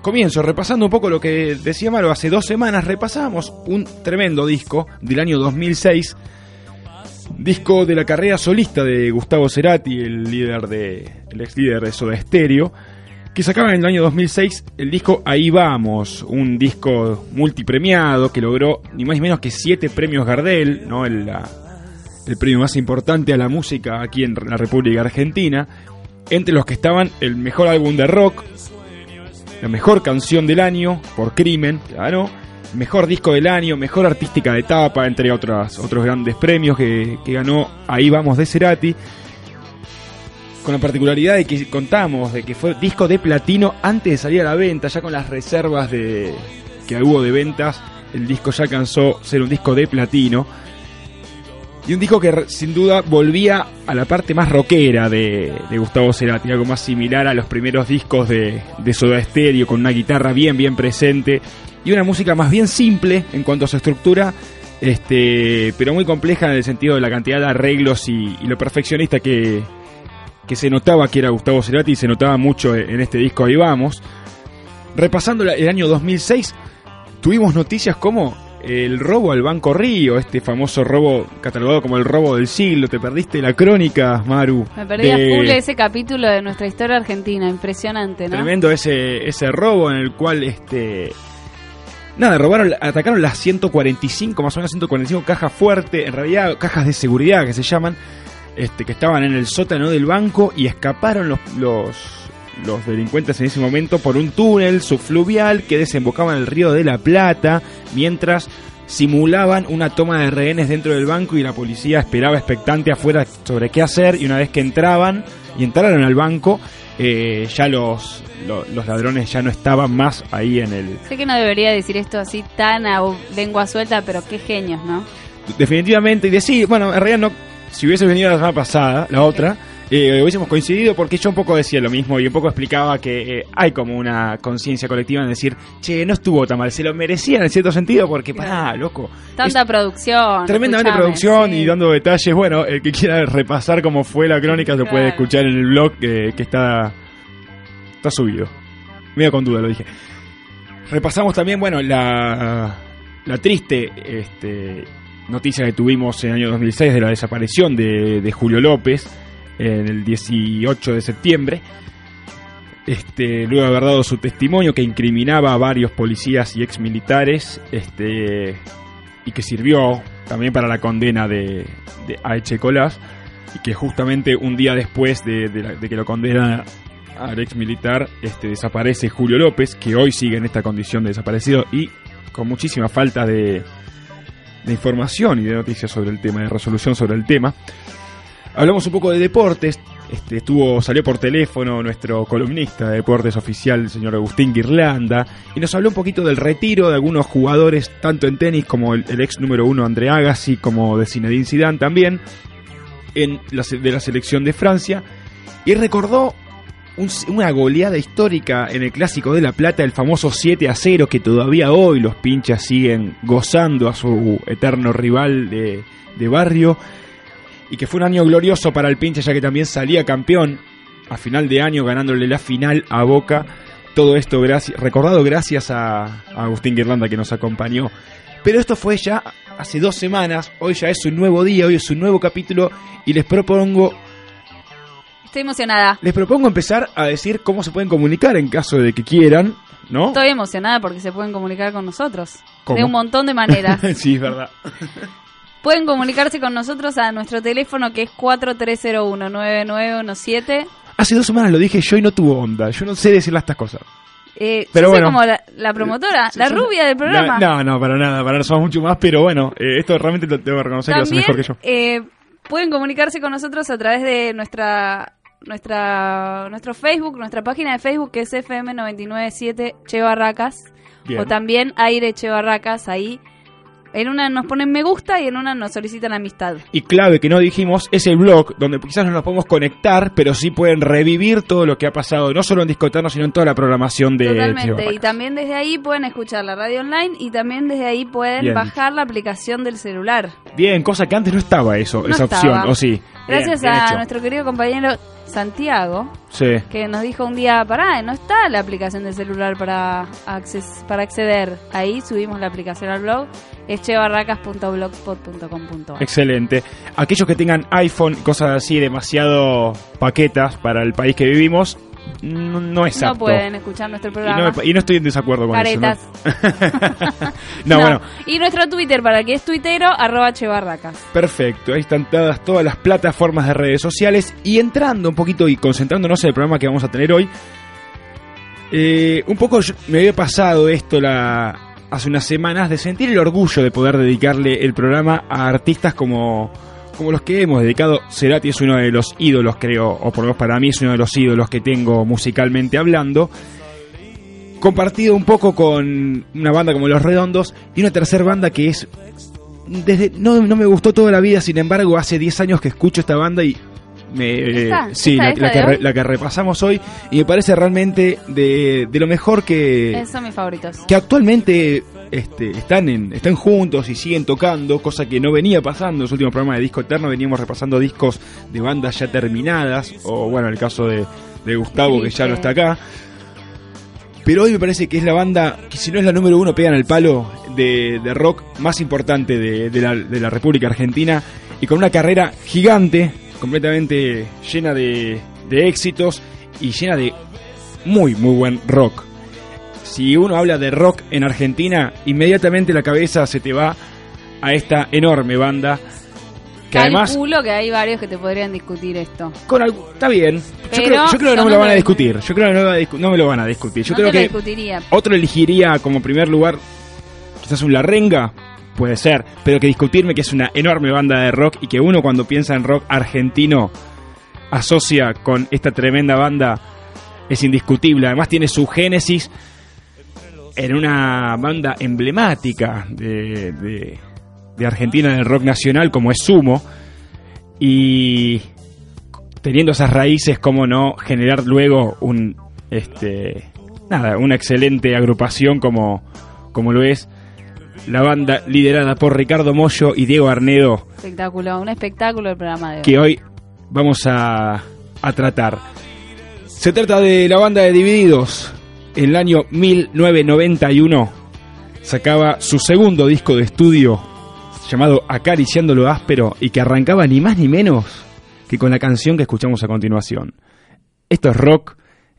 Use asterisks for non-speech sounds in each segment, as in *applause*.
comienzo repasando un poco lo que decía Maro. Hace dos semanas repasamos un tremendo disco del año 2006. Disco de la carrera solista de Gustavo Cerati, el líder de. el ex líder de Soda Stereo. Que sacaba en el año 2006 el disco Ahí Vamos, un disco multipremiado que logró ni más ni menos que siete premios Gardel, ¿no? el, el premio más importante a la música aquí en la República Argentina. Entre los que estaban el mejor álbum de rock, la mejor canción del año, por crimen, claro, mejor disco del año, mejor artística de etapa, entre otras, otros grandes premios que, que ganó Ahí Vamos de Cerati. Con la particularidad de que contamos de que fue disco de platino antes de salir a la venta, ya con las reservas de que hubo de ventas, el disco ya alcanzó ser un disco de platino. Y un disco que sin duda volvía a la parte más rockera de, de Gustavo Cerati, algo más similar a los primeros discos de, de Soda Stereo, con una guitarra bien, bien presente y una música más bien simple en cuanto a su estructura, este, pero muy compleja en el sentido de la cantidad de arreglos y, y lo perfeccionista que, que se notaba que era Gustavo Cerati y se notaba mucho en este disco Ahí Vamos. Repasando el año 2006, tuvimos noticias como el robo al Banco Río, este famoso robo catalogado como el robo del siglo. ¿Te perdiste la crónica, Maru? Me perdí a full ese capítulo de nuestra historia argentina, impresionante, ¿no? Tremendo ese, ese robo en el cual este nada, robaron, atacaron las 145, más o menos 145 cajas fuertes, en realidad cajas de seguridad que se llaman, este, que estaban en el sótano del banco y escaparon los, los, los delincuentes en ese momento por un túnel subfluvial que desembocaba en el río de la Plata, mientras simulaban una toma de rehenes dentro del banco y la policía esperaba expectante afuera sobre qué hacer y una vez que entraban y entraron al banco, eh, ya los, lo- los ladrones ya no estaban más ahí en el, Sé que no debería decir esto así tan a lengua suelta, pero qué genios, ¿no? definitivamente y decir, bueno, en realidad no, si hubiese venido la semana pasada, la otra, eh, hubiésemos coincidido porque yo un poco decía lo mismo y un poco explicaba que eh, hay como una conciencia colectiva en decir, che, no estuvo tan mal, se lo merecían en cierto sentido porque, pará, loco. Tanta producción. Tremendamente producción sí. y dando detalles. Bueno, el que quiera repasar cómo fue la crónica lo puede escuchar en el blog que, que está, está subido. Medio con duda lo dije. Repasamos también, bueno, la, la triste este, noticia que tuvimos en el año 2006 de la desaparición de, de Julio López el 18 de septiembre. Este, luego de haber dado su testimonio que incriminaba a varios policías y exmilitares, este, y que sirvió también para la condena de, de a y que justamente un día después de, la- de que lo condena al ex militar, este, desaparece Julio López, que hoy sigue en esta condición de desaparecido y con muchísima falta de, de información y de noticias sobre el tema, de resolución sobre el tema. Hablamos un poco de deportes. Este, estuvo, salió por teléfono nuestro columnista de deportes oficial, el señor Agustín Guirlanda, y nos habló un poquito del retiro de algunos jugadores, tanto en tenis como el, ex número uno André Agassi, como de Zinedine Zidane también, en la, de la selección de Francia, y recordó un- una goleada histórica en el Clásico de La Plata, el famoso 7 a 0, que todavía hoy los pinchas siguen gozando a su eterno rival de barrio y que fue un año glorioso para el pinche ya que también salía campeón a final de año ganándole la final a Boca. Todo esto gracias, recordado gracias a, a Agustín Guirlanda que nos acompañó. Pero esto fue ya hace dos semanas, hoy ya es un nuevo día, hoy es un nuevo capítulo y les propongo, Estoy emocionada. les propongo empezar a decir cómo se pueden comunicar en caso de que quieran, ¿no? Estoy emocionada porque se pueden comunicar con nosotros. ¿Cómo? De un montón de maneras. *laughs* sí, es verdad. *laughs* pueden comunicarse con nosotros a nuestro teléfono que es 4301-9917. Hace dos semanas lo dije yo y no tuvo onda. Yo no sé decirle estas cosas. Eh, Pero yo soy bueno. como la, la promotora, la Sí, rubia del programa. No, no, para nada, para nada, somos mucho más, pero bueno, eh, esto realmente lo tengo que reconocer que lo hace También mejor que yo. eh, pueden comunicarse con nosotros a través de nuestra nuestra nuestro Facebook, nuestra página de Facebook que es FM997 Che Barracas Bien. o también Aire Che Barracas ahí. En una nos ponen me gusta y en una nos solicitan amistad. Y clave que no dijimos es el blog, donde quizás no nos podemos conectar, pero sí pueden revivir todo lo que ha pasado, no solo en Discoterno, sino en toda la programación de Totalmente. Y también desde ahí pueden escuchar la radio online y también desde ahí pueden Bien. bajar la aplicación del celular. Bien, cosa que antes no estaba eso, No esa estaba. opción, ¿o sí? Gracias Bien, bien a hecho. nuestro querido compañero Santiago, Sí. que nos dijo un día, pará, no está la aplicación de celular para, acces- para acceder. Ahí subimos la aplicación al blog, es chebarracas.blogspot.com.ar. Excelente. Aquellos que tengan iPhone, cosas así, demasiado paquetas para el país que vivimos, no, no es No apto. pueden escuchar nuestro y, programa. no y no estoy en desacuerdo con Caretas. eso. *laughs* No, no, bueno, Y nuestro Twitter, para el que es tuitero, arroba chebarracas. perfecto. Ahí están todas las plataformas de redes sociales. Y entrando un poquito y concentrándonos en el programa que vamos a tener hoy. eh, un poco me había pasado esto la, hace unas semanas de sentir el orgullo de poder dedicarle el programa a artistas como, como los que hemos dedicado. Cerati es uno de los ídolos, creo, o por lo menos para mí es uno de los ídolos que tengo musicalmente hablando. Compartido un poco con una banda como Los Redondos y una tercera banda que es desde no, no me gustó toda la vida, sin embargo, hace 10 años que escucho esta banda y me ¿Esta? sí, ¿Esta, la, esta la que re- la que repasamos hoy y me parece realmente de, de lo mejor que Esos son mis favoritos. que actualmente este, están en, están juntos y siguen tocando, cosa que no venía pasando en los últimos programas de Disco Eterno, veníamos repasando discos de bandas ya terminadas, o bueno, el caso de, de Gustavo que ya no está acá. Pero hoy me parece que es la banda, que si no es la número uno, pegan al palo de, de rock más importante de, de la, de la República Argentina y con una carrera gigante, completamente llena de, de éxitos y llena de muy, muy buen rock. Si uno habla de rock en Argentina, inmediatamente la cabeza se te va a esta enorme banda. Que además, Calculo que hay varios que te podrían discutir esto. con algo, está bien. Yo creo, yo creo que no me lo van a discutir. Yo creo que no, me no lo van a discutir. Yo no creo que otro elegiría como primer lugar quizás un La Renga, puede ser, pero que discutirme que es una enorme banda de rock y que uno cuando piensa en rock argentino asocia con esta tremenda banda es indiscutible. Además tiene su génesis en una banda emblemática de, de, Argentina del rock nacional como es Sumo y teniendo esas raíces, cómo no generar luego un este nada, una excelente agrupación como, como lo es la banda liderada por Ricardo Mollo y Diego Arnedo, Espectáculo, un espectáculo el programa de hoy. que hoy vamos a, a tratar. Se trata de la banda de Divididos. En el año 1991 sacaba su segundo disco de estudio llamado Acariciando lo áspero y que arrancaba ni más ni menos que con la canción que escuchamos a continuación. Esto es rock,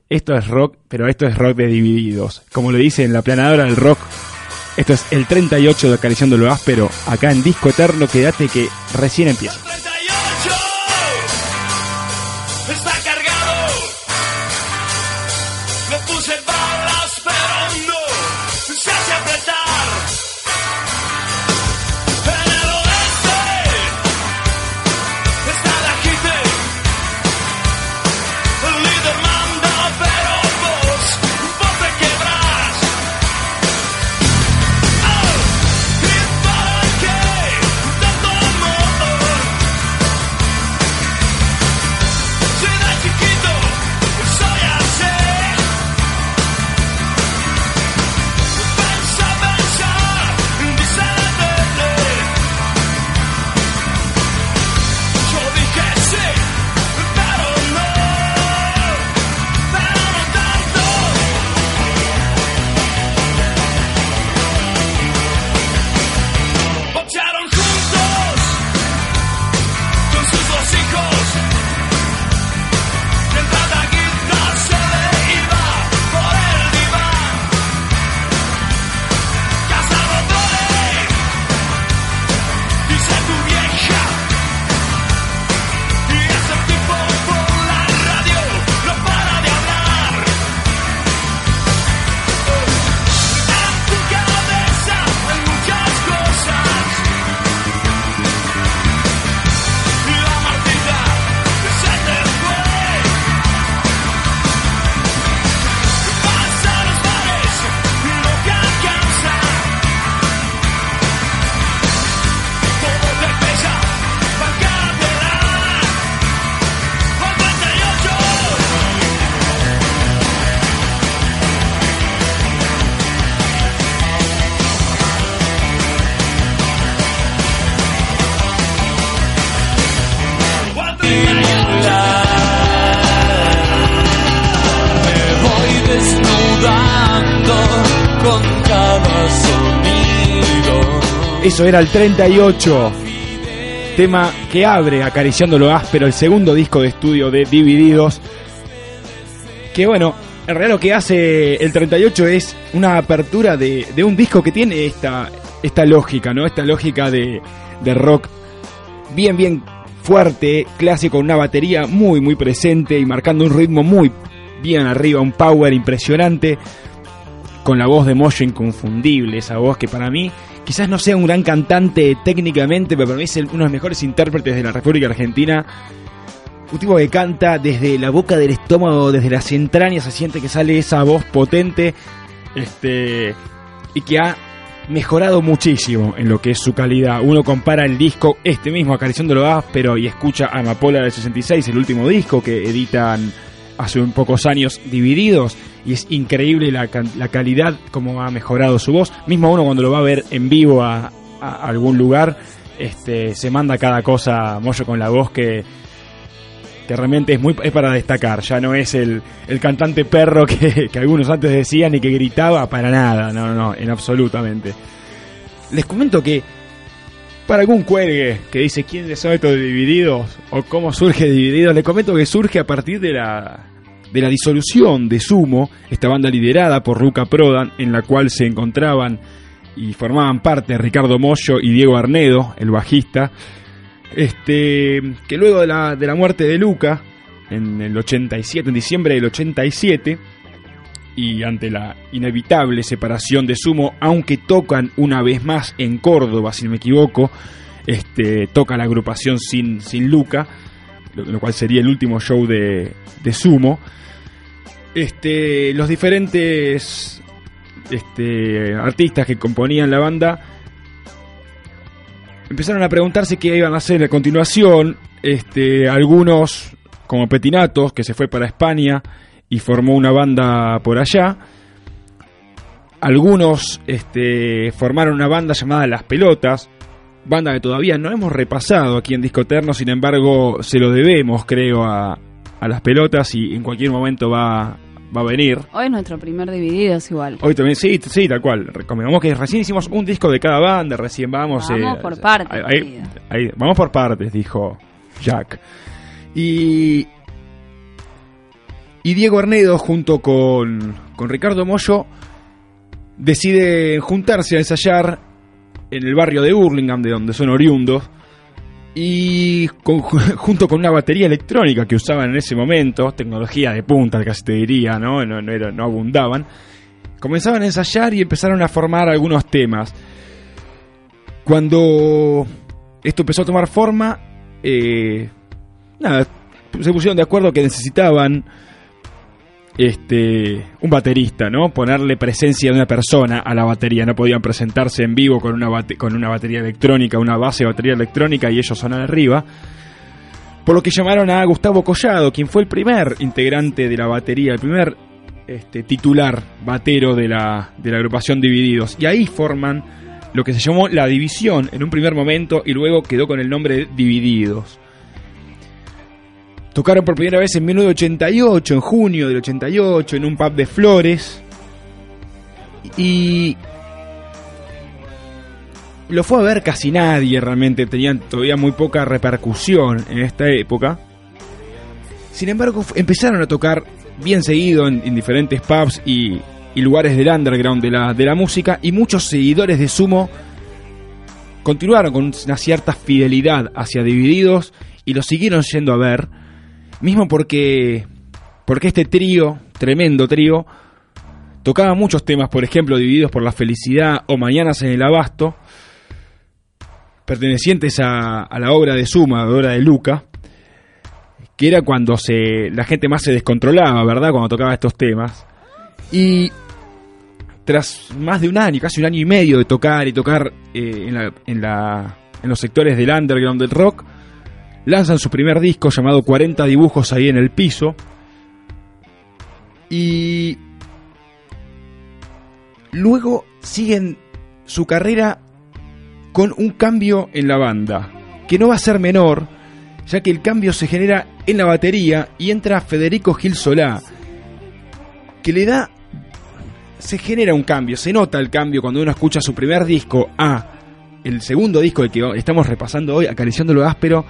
esto es rock, pero esto es rock de Divididos. Como lo dice en la planadora del rock, esto es el 38 de Acariciando lo áspero, acá en Disco Eterno, quédate que recién empieza. Eso era el 38. Tema que abre acariciando lo áspero el segundo disco de estudio de Divididos. Que bueno, en realidad lo que hace el 38 es una apertura de, de un disco que tiene esta, lógica, ¿no? Esta lógica de, de rock bien, bien fuerte, clásico, una batería muy, muy presente y marcando un ritmo muy bien arriba, un power impresionante, con la voz de Moyo inconfundible, esa voz que para mí quizás no sea un gran cantante técnicamente, pero para mí es uno de los mejores intérpretes de la República Argentina. Un tipo que canta desde la boca del estómago, desde las entrañas, se siente que sale esa voz potente, este, y que ha mejorado muchísimo en lo que es su calidad. Uno compara el disco, este mismo, Acariciando lo áspero, y escucha Amapola del 66, el último disco que editan hace un pocos años divididos, y es increíble la, la calidad, como ha mejorado su voz. Mismo uno cuando lo va a ver en vivo a, algún lugar, este, se manda cada cosa, Moyo con la voz que que realmente es muy es para destacar, ya no es el, el cantante perro *laughs* que, que algunos antes decían y que gritaba para nada, no, no, no, en absolutamente. Les comento que para algún cuelgue que dice quién le sabe esto de Divididos o cómo surge Divididos, les comento que surge a partir de la de la disolución de Sumo, esta banda liderada por Luca Prodan, en la cual se encontraban y formaban parte Ricardo Mollo y Diego Arnedo, el bajista, este, que luego de la, de la muerte de Luca, en el 87, en diciembre del 87, y ante la inevitable separación de Sumo, aunque tocan una vez más en Córdoba, si no me equivoco, este, toca la agrupación sin, sin Luca, lo, cual sería el último show de, de Sumo. Este, los diferentes este, artistas que componían la banda empezaron a preguntarse qué iban a hacer a continuación. Este, algunos, como Petinatos, que se fue para España y formó una banda por allá. Algunos este, formaron una banda llamada Las Pelotas, banda que todavía no hemos repasado aquí en Discoterno, sin embargo se lo debemos, creo, a, a Las Pelotas y en cualquier momento va, va a venir. Hoy es nuestro primer Divididos igual. Hoy también, sí, sí, tal cual. Recomendamos que recién hicimos un disco de cada banda, recién vamos. Vamos por partes, ahí- ahí- vamos por partes, dijo Jack. Y. Y Diego Arnedo, junto con, con Ricardo Mollo, deciden juntarse a ensayar en el barrio de Hurlingham, de donde son oriundos. Y *laughs* junto con una batería electrónica que usaban en ese momento, tecnología de punta, casi te diría, ¿no? No, no abundaban. Comenzaban a ensayar y empezaron a formar algunos temas. Cuando esto empezó a tomar forma, eh, nada, se pusieron de acuerdo que necesitaban este un baterista, ¿no? Ponerle presencia de una persona a la batería. No podían presentarse en vivo con una, con una batería electrónica, una base de batería electrónica y ellos sonar arriba. Por lo que llamaron a Gustavo Collado, quien fue el primer integrante de la batería, el primer este, titular batero de la, de la agrupación Divididos. Y ahí forman lo que se llamó La División en un primer momento y luego quedó con el nombre de Divididos. Tocaron por primera vez en 1988, en junio del 88, en un pub de Flores. Y lo fue a ver casi nadie realmente, tenían todavía muy poca repercusión en esta época. Sin embargo, empezaron a tocar bien seguido en, en diferentes pubs y, y lugares del underground de la, de la música y muchos seguidores de Sumo continuaron con una cierta fidelidad hacia Divididos y lo siguieron yendo a ver, mismo porque, porque este trío, tremendo trío, tocaba muchos temas, por ejemplo, Divididos por la Felicidad o Mañanas en el Abasto, pertenecientes a, a la obra de Suma, la obra de Luca, que era cuando se, la gente más se descontrolaba, ¿verdad? Cuando tocaba estos temas. Y tras más de un año, casi un año y medio de tocar y tocar eh, en, la- en la- en los sectores del underground del rock, lanzan su primer disco llamado 40 dibujos ahí en el piso. Y luego siguen su carrera con un cambio en la banda, que no va a ser menor, ya que el cambio se genera en la batería y entra Federico Gil Solá, que le da se genera un cambio, se nota el cambio cuando uno escucha su primer disco a el segundo disco el que estamos repasando hoy, Acariciando lo áspero,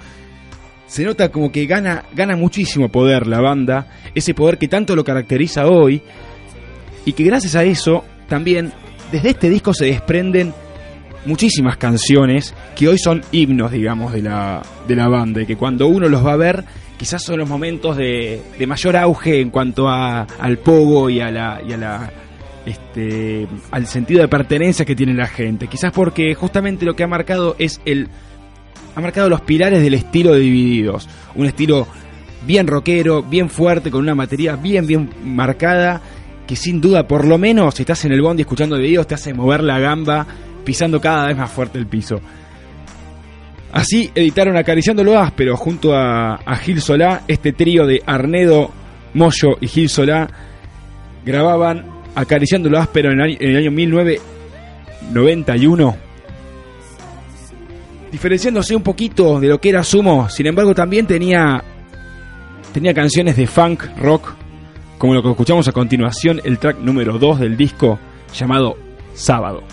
se nota como que gana, gana muchísimo poder la banda, ese poder que tanto lo caracteriza hoy, y que gracias a eso también desde este disco se desprenden muchísimas canciones que hoy son himnos, digamos, de la, de la banda, y que cuando uno los va a ver, quizás son los momentos de, de mayor auge en cuanto a, al pogo y a la, y a la este, al sentido de pertenencia que tiene la gente. Quizás porque justamente lo que ha marcado es el. Ha marcado los pilares del estilo de Divididos. Un estilo bien rockero, bien fuerte, con una materia bien, bien marcada. Que sin duda, por lo menos, si estás en el bondi escuchando Divididos, te hace mover la gamba, pisando cada vez más fuerte el piso. Así editaron Acariciando lo áspero junto a, Gil Solá, este trío de Arnedo, Moyo y Gil Solá grababan Acariciando lo áspero en el año, en el año 1991. Diferenciándose un poquito de lo que era Sumo, sin embargo también tenía, tenía canciones de funk, rock, como lo que escuchamos a continuación, el track número 2 del disco llamado Sábado.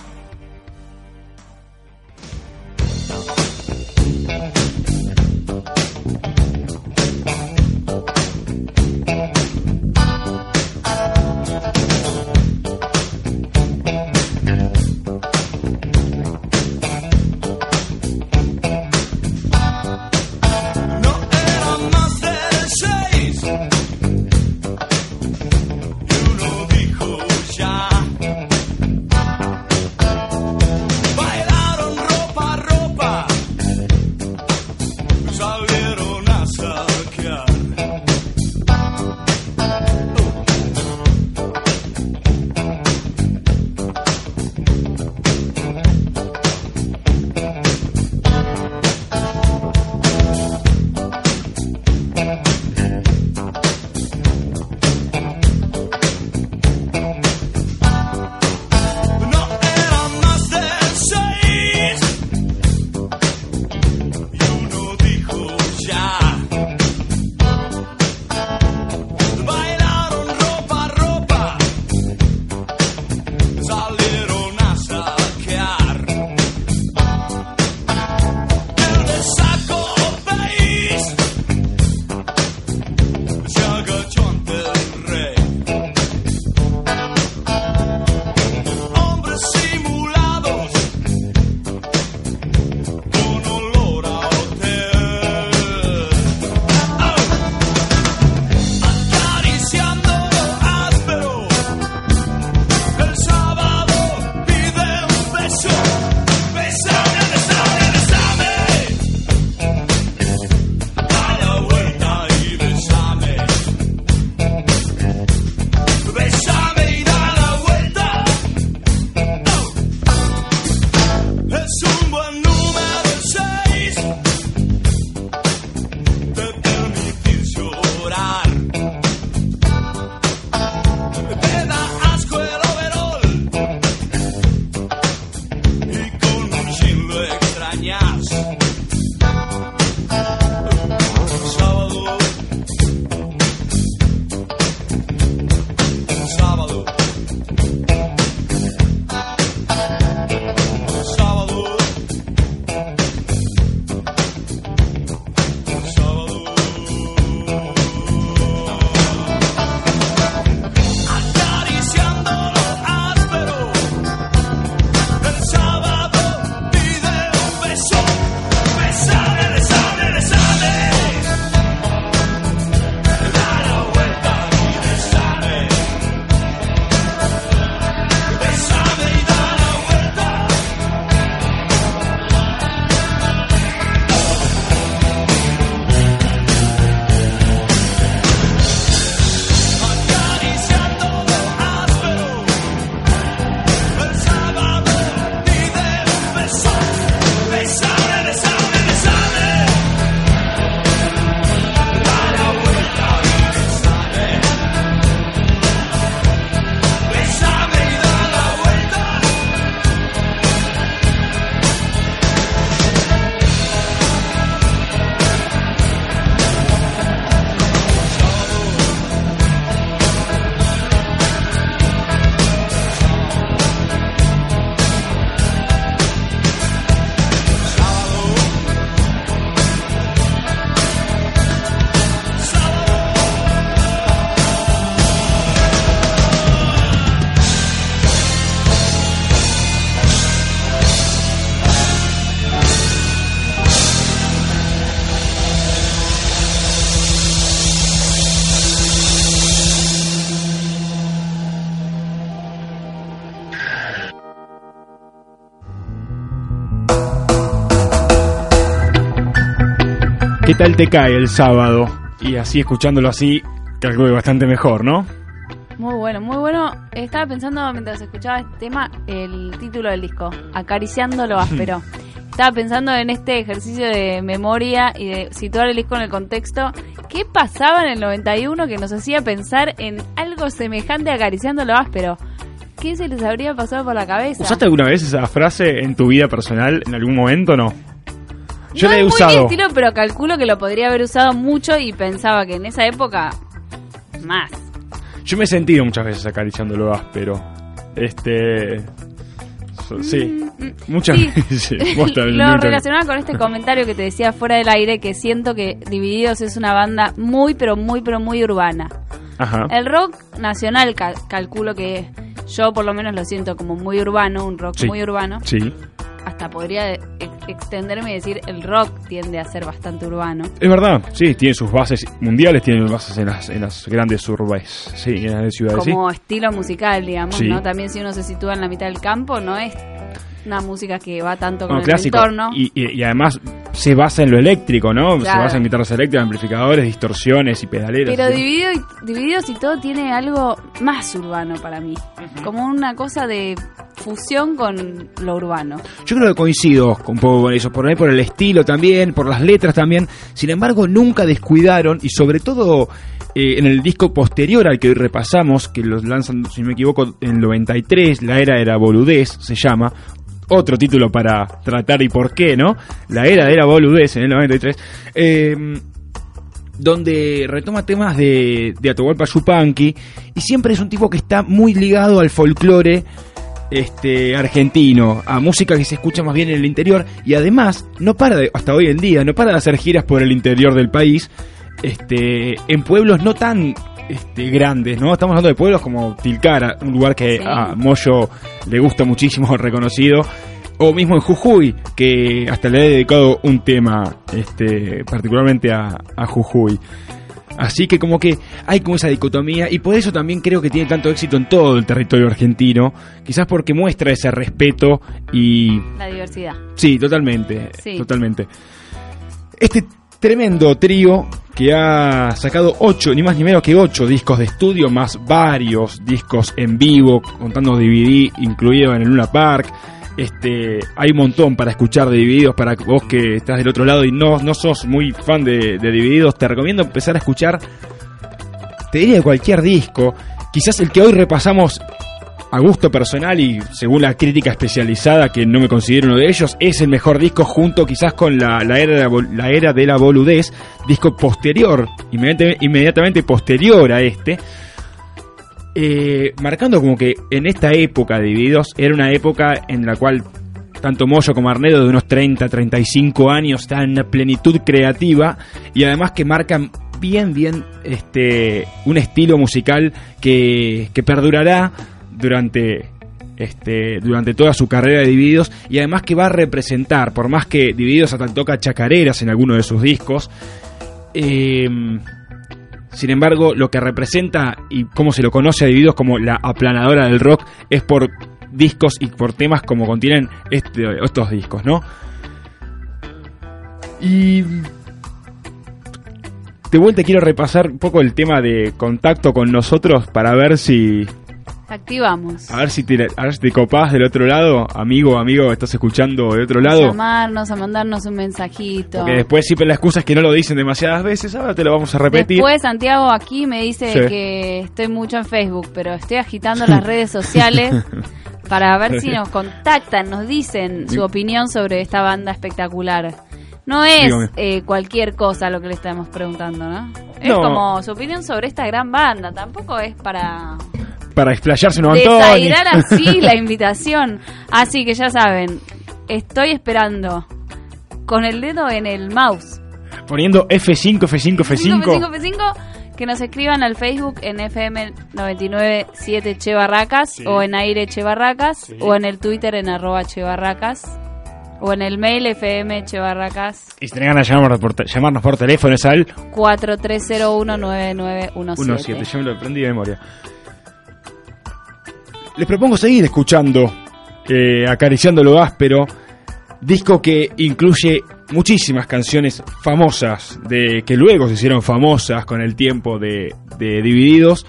Tal te cae el sábado? Y así escuchándolo así, calculo que bastante mejor, ¿no? Muy bueno, muy bueno. Estaba pensando mientras escuchaba este tema el título del disco, Acariciando lo áspero. *laughs* Estaba pensando en este ejercicio de memoria y de situar el disco en el contexto. ¿Qué pasaba en el 91 que nos hacía pensar en algo semejante a Acariciando lo áspero? ¿Qué se les habría pasado por la cabeza? ¿Usaste alguna vez esa frase en tu vida personal en algún momento o no? Yo no la he es muy usado. mi estilo, pero calculo que lo podría haber usado mucho y pensaba que en esa época más. Yo me he sentido muchas veces acariciando lo áspero. Este. so- sí, muchas Mm, sí. veces. Vos *laughs* también, lo relacionaba con este comentario que te decía fuera del aire, que siento que Divididos es una banda muy, pero muy, pero muy urbana. Ajá. El rock nacional, cal- calculo que yo por lo menos lo siento como muy urbano, un rock Sí. muy urbano. Sí. Hasta podría ex- extenderme y decir el rock tiende a ser bastante urbano. Es verdad, sí, tiene sus bases mundiales, tiene bases en las, en las grandes urbes, sí, en las grandes ciudades, sí. como estilo musical, digamos, Sí. ¿no? También si uno se sitúa en la mitad del campo, no es una música que va tanto con Bueno, el clásico. entorno. Y, y- y además se basa en lo eléctrico, ¿no? Se basa en guitarras eléctricas, amplificadores, distorsiones y pedaleras. Pero ¿sí? dividido y, Divididos y todo tiene algo más urbano para mí. Como una cosa de fusión con lo urbano. Yo creo que coincido un poco con eso, por ahí por el estilo también, por las letras también. Sin embargo, nunca descuidaron y sobre todo eh, en el disco posterior al que hoy repasamos, que los lanzan, si no me equivoco, en el 93, La Era era Boludez, se llama. Otro título para tratar y por qué, ¿no? La Era era Boludez en el 93. Eh, donde retoma temas de, de Atahualpa Yupanqui y siempre es un tipo que está muy ligado al folclore este argentino, a música que se escucha más bien en el interior y además no para de, hasta hoy en día, no para de hacer giras por el interior del país, este en pueblos no tan este, grandes, ¿no? Estamos hablando de pueblos como Tilcara, un lugar que Sí. a Moyo le gusta muchísimo, *laughs* reconocido, o mismo en Jujuy, que hasta le he dedicado un tema este, particularmente a, a Jujuy. Así que como que hay como esa dicotomía y por eso también creo que tiene tanto éxito en todo el territorio argentino, quizás porque muestra ese respeto y La diversidad. sí, totalmente, Sí. totalmente. Este tremendo trío que ha sacado ocho, ni más ni menos que ocho discos de estudio, más varios discos en vivo, contando DVD incluido en el Luna Park. Este, hay un montón para escuchar de Divididos para vos que estás del otro lado y no, no sos muy fan de, de Divididos, te recomiendo empezar a escuchar, te diría cualquier disco, quizás el que hoy repasamos a gusto personal y según la crítica especializada, que no me considero uno de ellos, es el mejor disco junto quizás con la, la era, la, era de la boludez, disco posterior, inmediatamente, inmediatamente posterior a este, eh, marcando como que en esta época de Divididos era una época en la cual tanto Moyo como Arnedo de unos 30, 35 años están en plenitud creativa y además que marcan bien, bien este un estilo musical que, que perdurará durante este, durante toda su carrera de Divididos y además que va a representar, por más que Divididos hasta toca chacareras en alguno de sus discos, eh, sin embargo, lo que representa y cómo se lo conoce a Divididos como la aplanadora del rock es por discos y por temas como contienen este- estos discos, ¿no? Y de vuelta quiero repasar un poco el tema de contacto con nosotros para ver si Activamos. a ver si te, a ver si te copás del otro lado, amigo, amigo, que estás escuchando del otro A lado. llamarnos, a mandarnos un mensajito. Porque después siempre la excusa es que no lo dicen demasiadas veces, ahora te lo vamos a repetir. Después Santiago aquí me dice Sí. que estoy mucho en Facebook, pero estoy agitando las redes *laughs* sociales *laughs* para ver si nos contactan, nos dicen su opinión sobre esta banda espectacular. No es eh, cualquier cosa lo que le estamos preguntando, ¿no? Es No. como su opinión sobre esta gran banda, tampoco es para Para explayarse un montón. desairar *laughs* así la invitación. Así que ya saben, estoy esperando con el dedo en el mouse Poniendo F5, F5, F5. F5, F5, que nos escriban al Facebook en FM 997 Che Barracas Sí. o en Aire Che Barracas Sí. o en el Twitter en arroba Che Barracas o en el mail FM Che Barracas Y si tenés ganas de llamarnos por, te- llamarnos por teléfono es al 43019917. 17. Yo me lo aprendí de memoria. Les propongo seguir escuchando eh, Acariciando lo áspero. Disco que incluye muchísimas canciones famosas, de que luego se hicieron famosas con el tiempo de, de Divididos,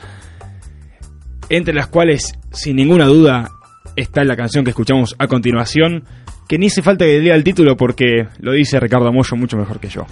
entre las cuales, sin ninguna duda, está la canción que escuchamos a continuación, que ni hace falta que lea el título porque lo dice Ricardo Amoyo mucho mejor que yo.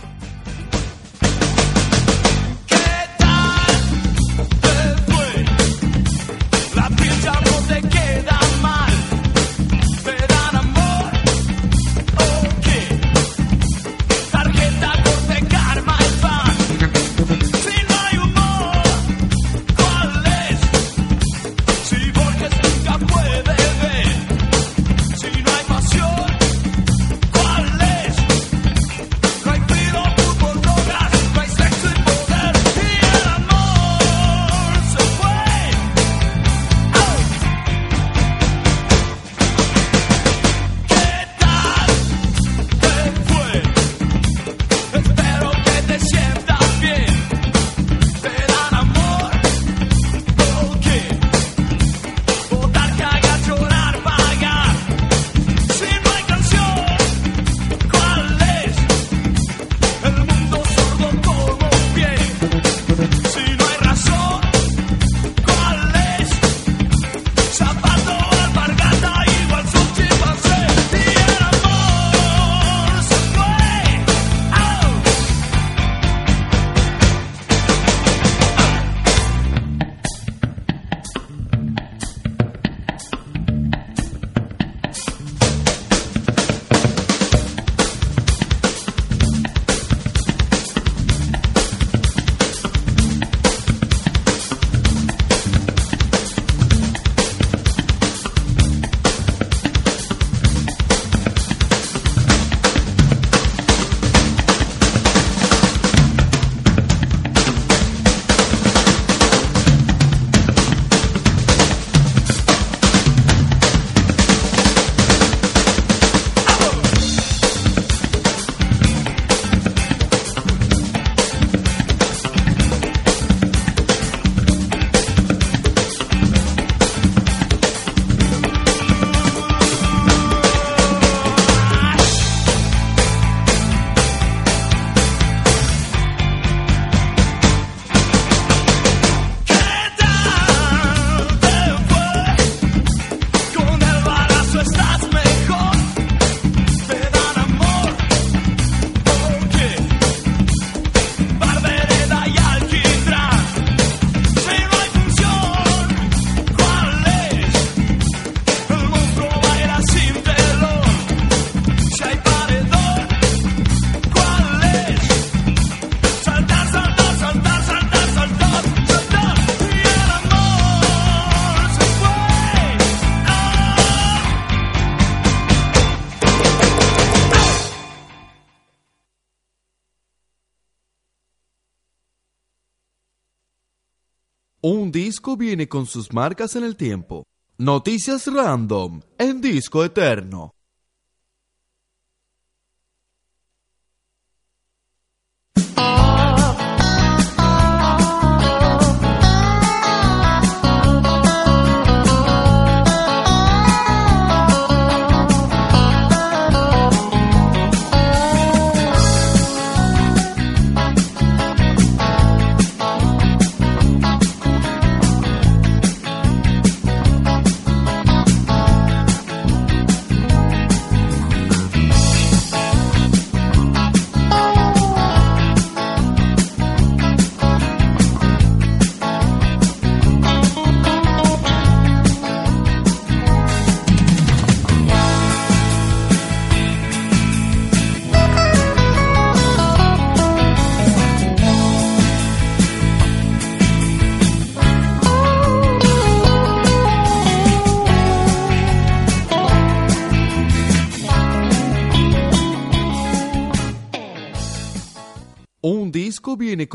Con sus marcas en el tiempo. Noticias random en disco eterno.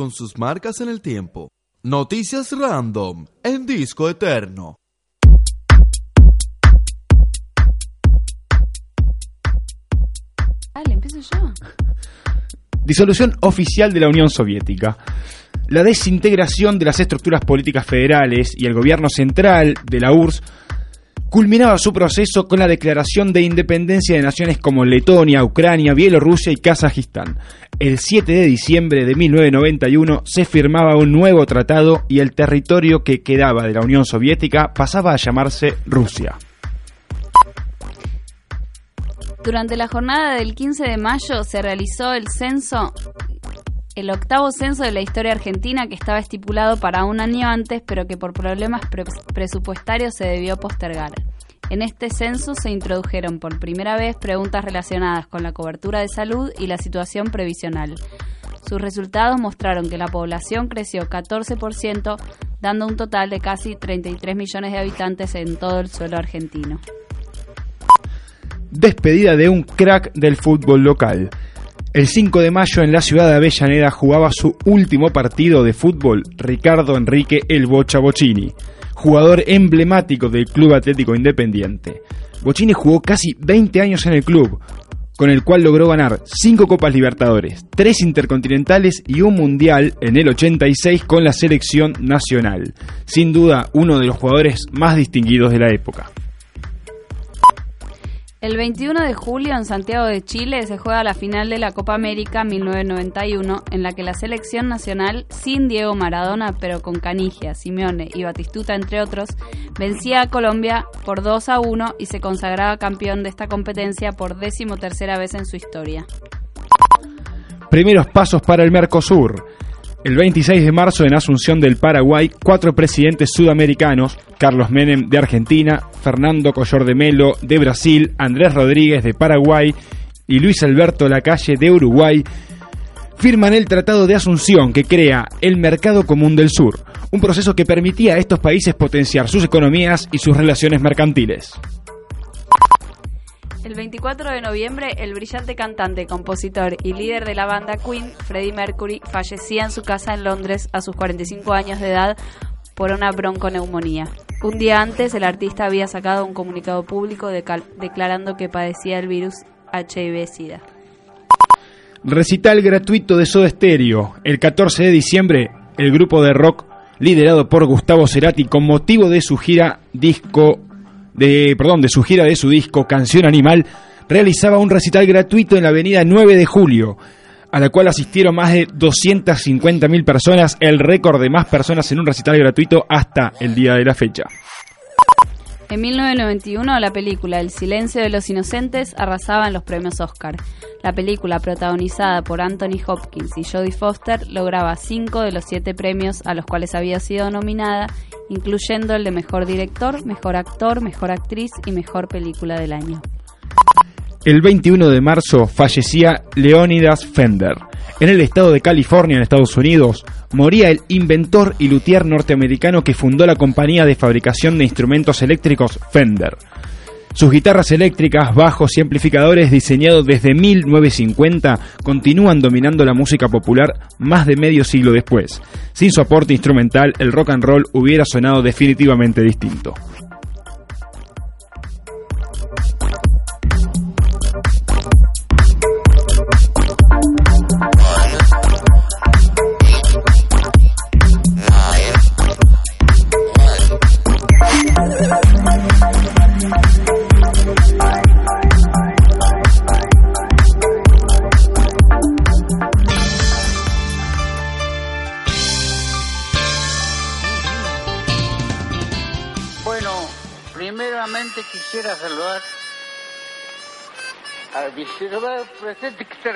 Con sus marcas en el tiempo. Noticias random en disco eterno. Dale, empiezo yo. Disolución oficial de la Unión Soviética. La desintegración de las estructuras políticas federales y el gobierno central de la URSS culminaba su proceso con la declaración de independencia de naciones como Letonia, Ucrania, Bielorrusia y Kazajistán. El 7 de diciembre de 1991 se firmaba un nuevo tratado y el territorio que quedaba de la Unión Soviética pasaba a llamarse Rusia. Durante la jornada del 15 de mayo se realizó el censo, el octavo censo de la historia argentina que estaba estipulado para un año antes, pero que por problemas pre- presupuestarios se debió postergar. En este censo se introdujeron por primera vez preguntas relacionadas con la cobertura de salud y la situación previsional. Sus resultados mostraron que la población creció 14%, dando un total de casi 33 millones de habitantes en todo el suelo argentino. Despedida de un crack del fútbol local. El 5 de mayo en la ciudad de Avellaneda jugaba su último partido de fútbol Ricardo Enrique El Bocha Bocini, jugador emblemático del Club Atlético Independiente. Bocini jugó casi 20 años en el club, con el cual logró ganar 5 Copas Libertadores, 3 Intercontinentales y un Mundial en el 86 con la selección nacional. Sin duda, uno de los jugadores más distinguidos de la época. El 21 de julio en Santiago de Chile se juega la final de la Copa América 1991, en la que la selección nacional, sin Diego Maradona, pero con Canigia, Simeone y Batistuta, entre otros, vencía a Colombia por 2 a 1 y se consagraba campeón de esta competencia por décimo tercera vez en su historia. Primeros pasos para el Mercosur. El 26 de marzo en Asunción del Paraguay, cuatro presidentes sudamericanos, Carlos Menem de Argentina, Fernando Collor de Melo de Brasil, Andrés Rodríguez de Paraguay y Luis Alberto Lacalle de Uruguay, firman el Tratado de Asunción que crea el Mercado Común del Sur, un proceso que permitía a estos países potenciar sus economías y sus relaciones mercantiles. El 24 de noviembre, el brillante cantante, compositor y líder de la banda Queen, Freddie Mercury, fallecía en su casa en Londres a sus 45 años de edad por una bronconeumonía. Un día antes, el artista había sacado un comunicado público declarando que padecía el virus HIV-Sida. Recital gratuito de Soda Stereo. El 14 de diciembre, el grupo de rock liderado por Gustavo Cerati con motivo de su gira disco de perdón, de su gira de su disco Canción Animal, realizaba un recital gratuito en la avenida 9 de Julio, a la cual asistieron más de 250.000 personas, el récord de más personas en un recital gratuito hasta el día de la fecha. En 1991, la película El silencio de los inocentes arrasaba en los premios Oscar. La película, protagonizada por Anthony Hopkins y Jodie Foster, lograba cinco de los siete premios a los cuales había sido nominada, incluyendo el de Mejor Director, Mejor Actor, Mejor Actriz y Mejor Película del Año. El 21 de marzo fallecía Leonidas Fender. En el estado de California, en Estados Unidos, moría el inventor y luthier norteamericano que fundó la compañía de fabricación de instrumentos eléctricos Fender. Sus guitarras eléctricas, bajos y amplificadores diseñados desde 1950 continúan dominando la música popular más de medio siglo después. Sin su aporte instrumental, el rock and roll hubiera sonado definitivamente distinto. Al vicegobernador presente que está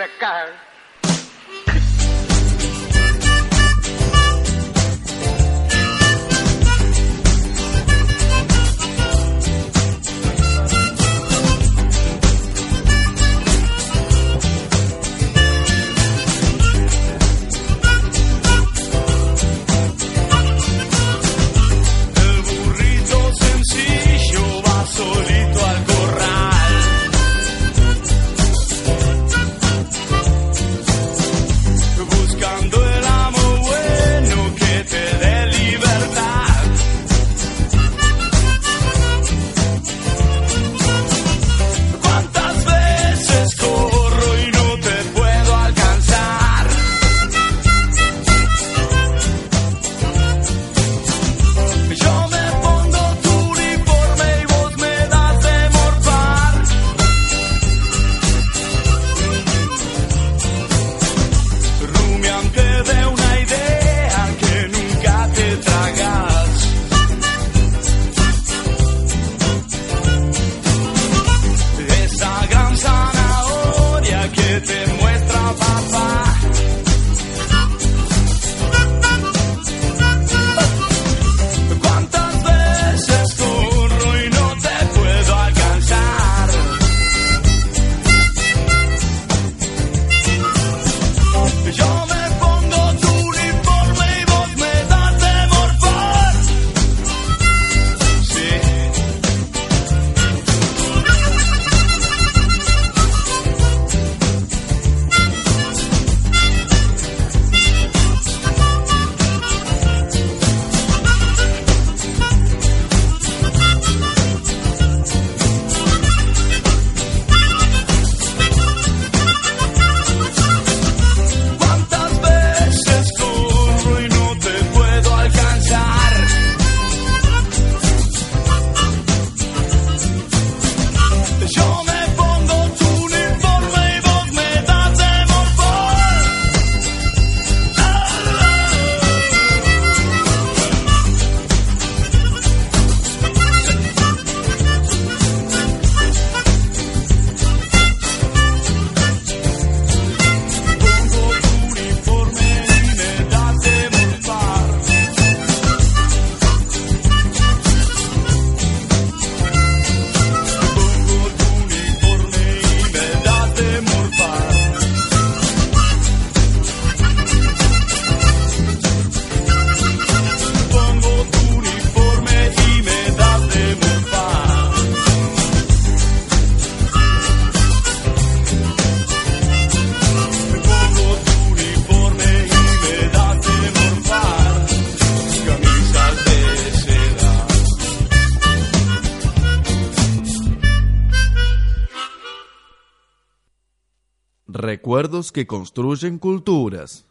Que construyen culturas.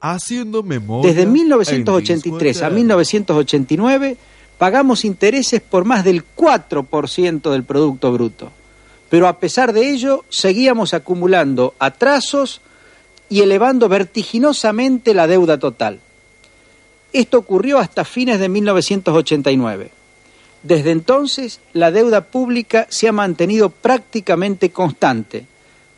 Haciendo memoria. Desde en 1983 Disco a Eterno. 1989 pagamos intereses por más del 4% del Producto Bruto. Pero a pesar de ello, seguíamos acumulando atrasos y elevando vertiginosamente la deuda total. Esto ocurrió hasta fines de 1989. Desde entonces, la deuda pública se ha mantenido prácticamente constante,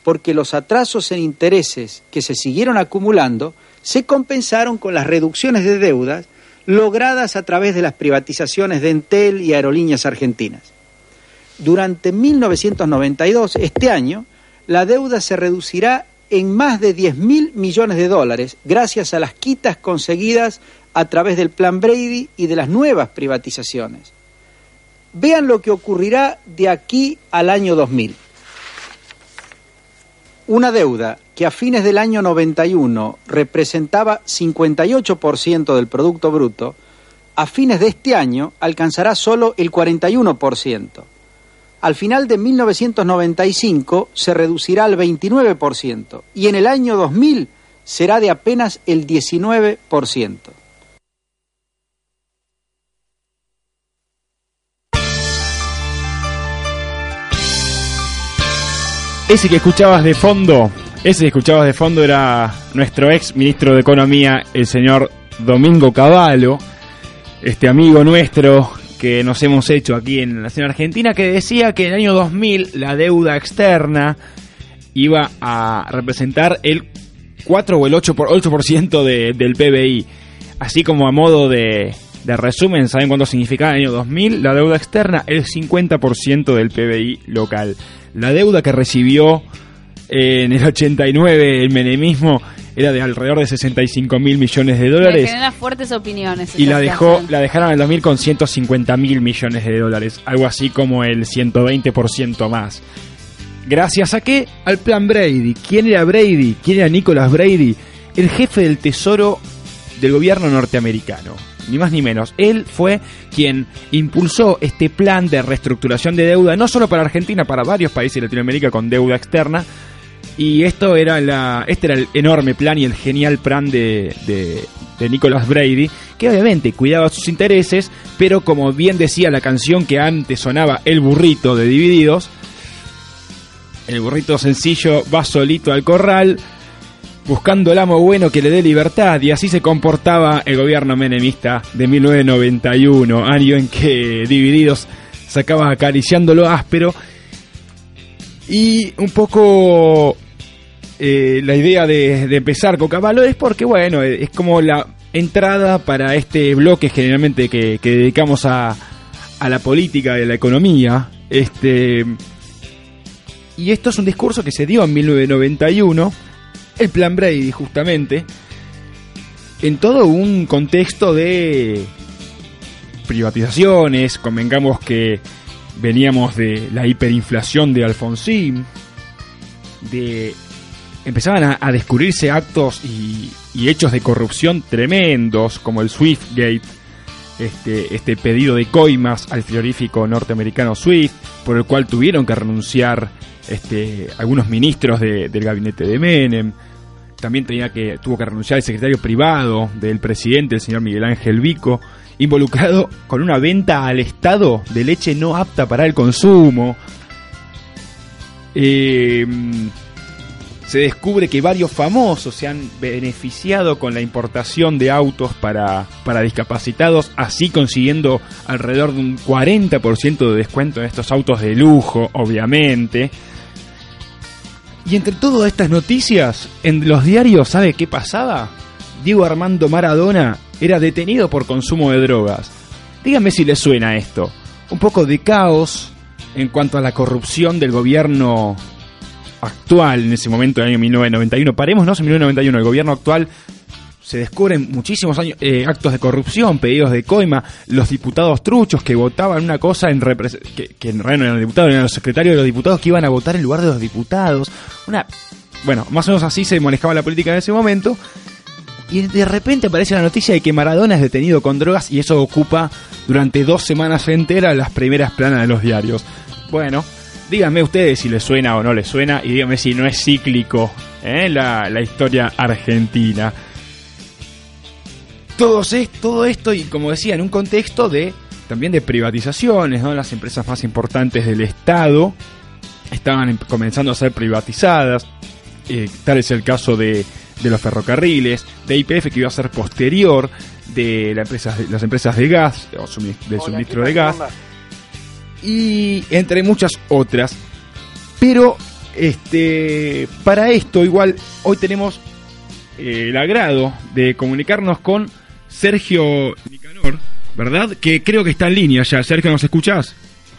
porque los atrasos en intereses que se siguieron acumulando se compensaron con las reducciones de deudas logradas a través de las privatizaciones de Entel y Aerolíneas Argentinas. Durante 1992, este año, la deuda se reducirá en más de 10 mil millones de dólares gracias a las quitas conseguidas a través del Plan Brady y de las nuevas privatizaciones. Vean lo que ocurrirá de aquí al año 2000. Una deuda que a fines del año 91 representaba 58% del Producto Bruto, a fines de este año alcanzará solo el 41%. Al final de 1995 se reducirá al 29% y en el año 2000 será de apenas el 19%. Ese que escuchabas de fondo, ese que escuchabas de fondo era nuestro ex ministro de Economía, el señor Domingo Cavallo, este amigo nuestro que nos hemos hecho aquí en la nación argentina, que decía que en el año 2000 la deuda externa iba a representar el 4 o el 8%, por, 8% de, del PBI. Así como a modo de, de resumen, ¿saben cuánto significaba en el año 2000? La deuda externa, el 50% del PBI local. La deuda que recibió eh, en el 89 el menemismo era de alrededor de 65 mil millones de dólares genera fuertes opiniones. y la dejó la dejaron en el 2000 con 150 mil millones de dólares, algo así como el 120% más. Gracias a qué? Al plan Brady. ¿Quién era Brady? ¿Quién era Nicholas Brady? El jefe del tesoro del gobierno norteamericano. Ni más ni menos. Él fue quien impulsó este plan de reestructuración de deuda, no solo para Argentina, para varios países de Latinoamérica con deuda externa. Y esto era la, este era el enorme plan y el genial plan de, de, de Nicholas Brady, que obviamente cuidaba sus intereses, pero como bien decía la canción que antes sonaba El burrito de Divididos, el burrito sencillo va solito al corral, buscando el amo bueno que le dé libertad, y así se comportaba el gobierno menemista de 1991, año en que Divididos sacaba acariciando lo áspero, y un poco eh, la idea de, de empezar con Caballo es porque, bueno, es como la entrada para este bloque generalmente que, que dedicamos a, a la política y a la economía. Este, y esto es un discurso que se dio en 1991, el Plan Brady justamente, en todo un contexto de privatizaciones, convengamos que veníamos de la hiperinflación de Alfonsín, de empezaban a, descubrirse actos y, y hechos de corrupción tremendos, como el Swiftgate, este, este pedido de coimas al frigorífico norteamericano Swift, por el cual tuvieron que renunciar este, algunos ministros de- del gabinete de Menem. También tenía que, tuvo que renunciar el secretario privado del presidente, el señor Miguel Ángel Vico, involucrado con una venta al Estado de leche no apta para el consumo. Eh, se descubre que varios famosos se han beneficiado con la importación de autos para, para discapacitados, así consiguiendo alrededor de un 40% de descuento en estos autos de lujo, obviamente. Y entre todas estas noticias, en los diarios, ¿sabe qué pasaba? Diego Armando Maradona era detenido por consumo de drogas. Dígame si le suena esto. Un poco de caos en cuanto a la corrupción del gobierno actual en ese momento, en el año 1991. Parémonos en 1991. El gobierno actual se descubren muchísimos años, eh, actos de corrupción, pedidos de coima, los diputados truchos que votaban una cosa en que, que en realidad no eran diputados, eran los secretarios de los diputados que iban a votar en lugar de los diputados. Una, bueno, más o menos así se manejaba la política en ese momento. Y de repente aparece la noticia de que Maradona es detenido con drogas y eso ocupa durante dos semanas enteras las primeras planas de los diarios. Bueno, Díganme ustedes si les suena o no les suena y díganme si no es cíclico ¿eh? la, la historia argentina. Todo, es, todo esto, y como decía, en un contexto de también de privatizaciones, ¿no? Las empresas más importantes del Estado estaban em- comenzando a ser privatizadas. Eh, tal es el caso de, de los ferrocarriles, de IPF que iba a ser posterior, de la empresa, las empresas de gas, o sumi- del suministro ¿qué de gas y entre muchas otras. Pero este para esto igual hoy tenemos eh, el agrado de comunicarnos con Sergio Nicanor, ¿verdad? Que creo que está en línea ya. Sergio, ¿nos escuchás?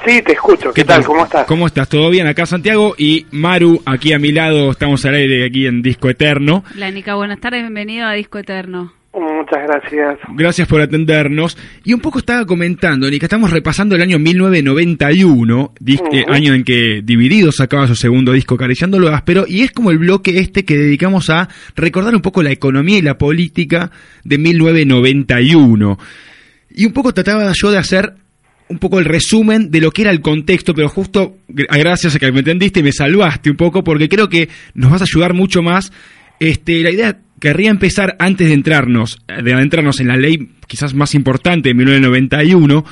Sí, te escucho. ¿Qué, tal? ¿Cómo estás? ¿Cómo estás? ¿Todo bien acá, Santiago? Y Maru, aquí a mi lado, estamos al aire aquí en Disco Eterno. La Nica, buenas tardes, bienvenido a Disco Eterno. Muchas gracias. Gracias por atendernos. Y un poco estaba comentando, Nica, estamos repasando el año 1991, dis- eh, Ujú. año en que Divididos sacaba su segundo disco, Acariciando lo áspero, y es como el bloque este que dedicamos a recordar un poco la economía y la política de 1991. Y un poco trataba yo de hacer un poco el resumen de lo que era el contexto, pero justo gr- gracias a que me entendiste y me salvaste un poco, porque creo que nos vas a ayudar mucho más. Este, la idea querría empezar antes de entrarnos, de adentrarnos en la ley quizás más importante de 1991,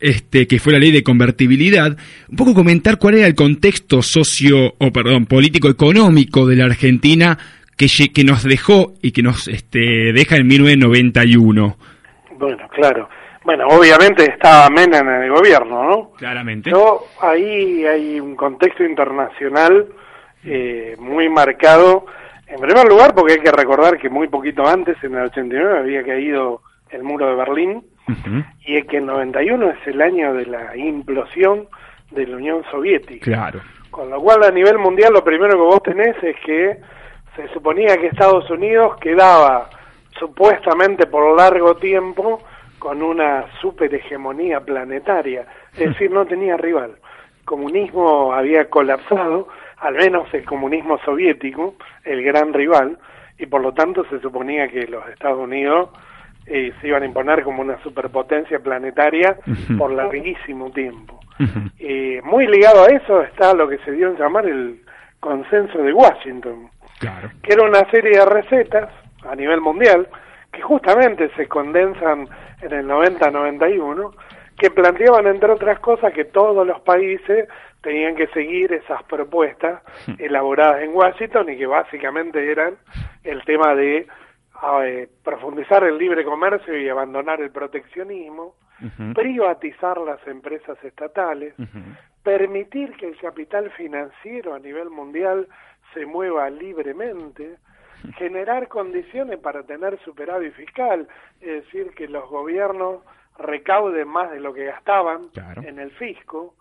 este, que fue la ley de convertibilidad, un poco comentar cuál era el contexto socio, o perdón, político-económico de la Argentina que, que nos dejó y que nos este, deja en 1991. Bueno, claro. Bueno, obviamente estaba Menem en el gobierno, ¿no? Claramente. Yo, ahí hay un contexto internacional eh, muy marcado. En primer lugar, porque hay que recordar que muy poquito antes, en el 89, había caído el muro de Berlín y es que el 91 es el año de la implosión de la Unión Soviética. Claro. Con lo cual, a nivel mundial, lo primero que vos tenés es que se suponía que Estados Unidos quedaba supuestamente por largo tiempo con una superhegemonía planetaria, es *laughs* decir, no tenía rival. El comunismo había colapsado, al menos el comunismo soviético, el gran rival, y por lo tanto se suponía que los Estados Unidos eh, se iban a imponer como una superpotencia planetaria por larguísimo tiempo. Eh, muy ligado a eso está lo que se dio en llamar el consenso de Washington, Claro. que era una serie de recetas a nivel mundial que justamente se condensan en el 90-91, que planteaban, entre otras cosas, que todos los países tenían que seguir esas propuestas elaboradas en Washington y que básicamente eran el tema de eh, profundizar el libre comercio y abandonar el proteccionismo, privatizar las empresas estatales, permitir que el capital financiero a nivel mundial se mueva libremente, generar condiciones para tener superávit fiscal, es decir, que los gobiernos recauden más de lo que gastaban Claro. en el fisco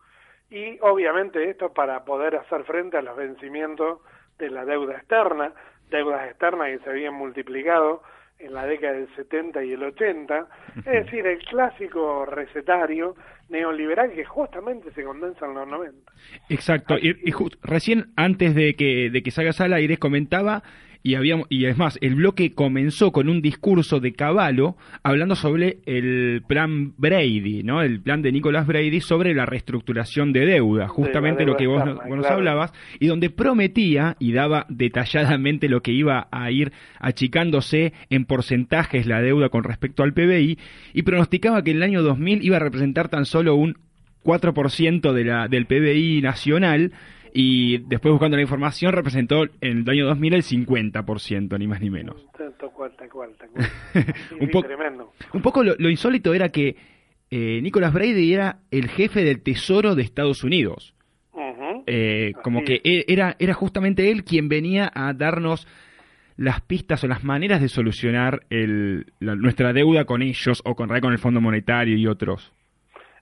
y obviamente esto para poder hacer frente a los vencimientos de la deuda externa, deudas externas que se habían multiplicado en la década del 70 y el 80, es decir, el clásico recetario neoliberal que justamente se condensa en los 90. Exacto. Y, y recién antes de que, de que salgas al aire comentaba y habíamos y es más el bloque comenzó con un discurso de Caballo hablando sobre el plan Brady, ¿no? El plan de Nicolás Brady sobre la reestructuración de deuda, justamente deuda lo que vos, vos nos claro. hablabas y donde prometía y daba detalladamente lo que iba a ir achicándose en porcentajes la deuda con respecto al PBI y pronosticaba que el año 2000 iba a representar tan solo un 4% de la, del PBI nacional y después buscando la información representó en el año 2000 el 50%, ni más ni menos. Tanto cual. *laughs* Sí, Un poco- tremendo. Un poco lo, lo insólito era que eh, Nicholas Brady era el jefe del Tesoro de Estados Unidos. Eh, como que era, era justamente él quien venía a darnos las pistas o las maneras de solucionar el, la- nuestra deuda con ellos o con, con el Fondo Monetario y otros.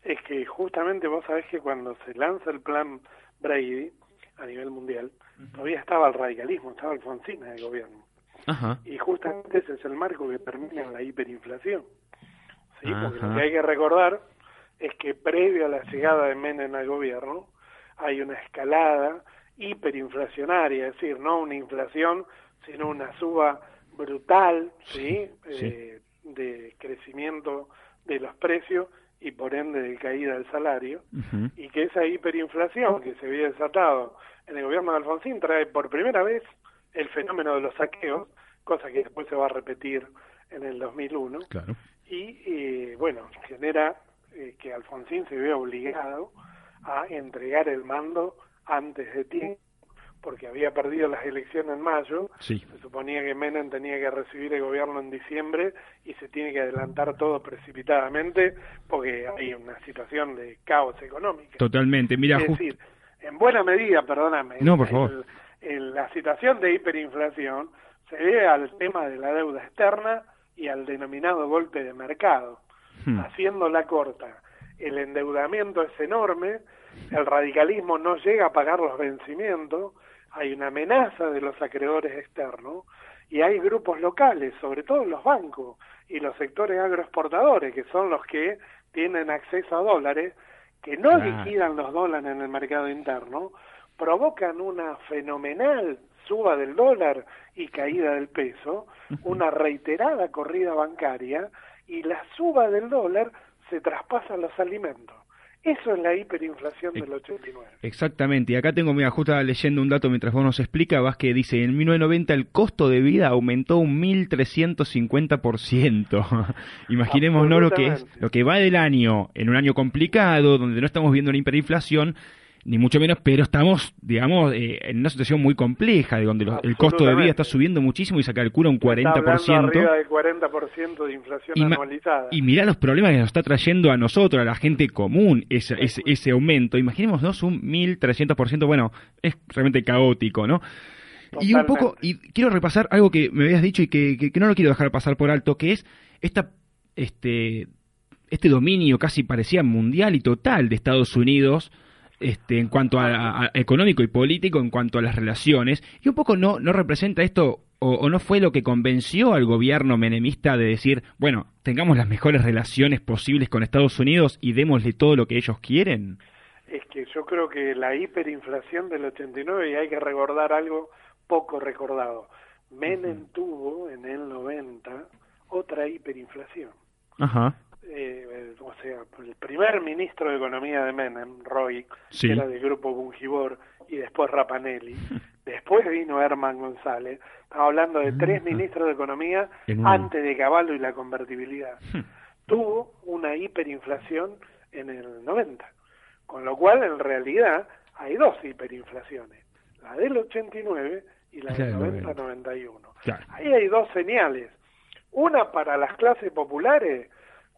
Es que justamente vos sabés que cuando se lanza el plan Brady a nivel mundial, todavía estaba el radicalismo, estaba Alfonsín en el gobierno. Ajá. Y justamente ese es el marco que termina la hiperinflación. ¿sí? Porque lo que hay que recordar es que previo a la llegada de Menem al gobierno hay una escalada hiperinflacionaria, es decir, no una inflación, sino una suba brutal ¿sí? Sí, Eh, de crecimiento de los precios y por ende de caída del salario, y que esa hiperinflación que se había desatado en el gobierno de Alfonsín trae por primera vez el fenómeno de los saqueos, cosa que después se va a repetir en el 2001, Claro. y eh, bueno, genera eh, que Alfonsín se vea obligado a entregar el mando antes de tiempo, porque había perdido las elecciones en mayo, Sí. se suponía que Menem tenía que recibir el gobierno en diciembre y se tiene que adelantar todo precipitadamente porque hay una situación de caos económico. Totalmente. Mira, es decir, en buena medida, perdóname, No, por el- favor. el- la situación de hiperinflación se debe al tema de la deuda externa y al denominado golpe de mercado. Hmm. Haciéndola corta, el endeudamiento es enorme, el radicalismo no llega a pagar los vencimientos, hay una amenaza de los acreedores externos y hay grupos locales, sobre todo los bancos y los sectores agroexportadores, que son los que tienen acceso a dólares, que no liquidan los dólares en el mercado interno, provocan una fenomenal suba del dólar y caída del peso, una reiterada corrida bancaria y la suba del dólar se traspasa a los alimentos. Eso es la hiperinflación del 89. Exactamente, y acá tengo, mira, justo estaba leyendo un dato mientras vos nos explicabas que dice, en 1990 el costo de vida aumentó un 1350%. *laughs* Imaginémonos lo que es, lo que va del año, en un año complicado, donde no estamos viendo una hiperinflación, ni mucho menos, pero estamos, digamos, eh, en una situación muy compleja, de donde los- el costo de vida está subiendo muchísimo y se calcula un Está hablando 40%. arriba del 40% de inflación Y, anualizada. y mirá los problemas que nos está trayendo a nosotros, a la gente común, ese, ese, ese aumento. Imaginémonos un 1300%, bueno, es realmente caótico, ¿no? Y un poco, y quiero repasar algo que me habías dicho y que, que- que no lo quiero dejar pasar por alto, que es esta, este, este dominio casi parecía mundial y total de Estados Unidos este, en cuanto a, a- a económico y político, en cuanto a las relaciones, y un poco no, no representa esto o, o no fue lo que convenció al gobierno menemista de decir, bueno, tengamos las mejores relaciones posibles con Estados Unidos y démosle todo lo que ellos quieren. Es que yo creo que la hiperinflación del 89, y hay que recordar algo poco recordado, Menem tuvo en el 90 otra hiperinflación. Ajá. Eh, o sea, el primer ministro de Economía de Menem, Roy, Sí. que era del grupo Bungibor, y después Rapanelli. *laughs* Después vino Herman González. Estamos hablando de tres ministros de Economía antes de Caballo y la convertibilidad. Tuvo una hiperinflación en el 90. Con lo cual, en realidad, hay dos hiperinflaciones. La del 89 y la del del 90-91. Claro. Ahí hay dos señales. Una para las clases populares,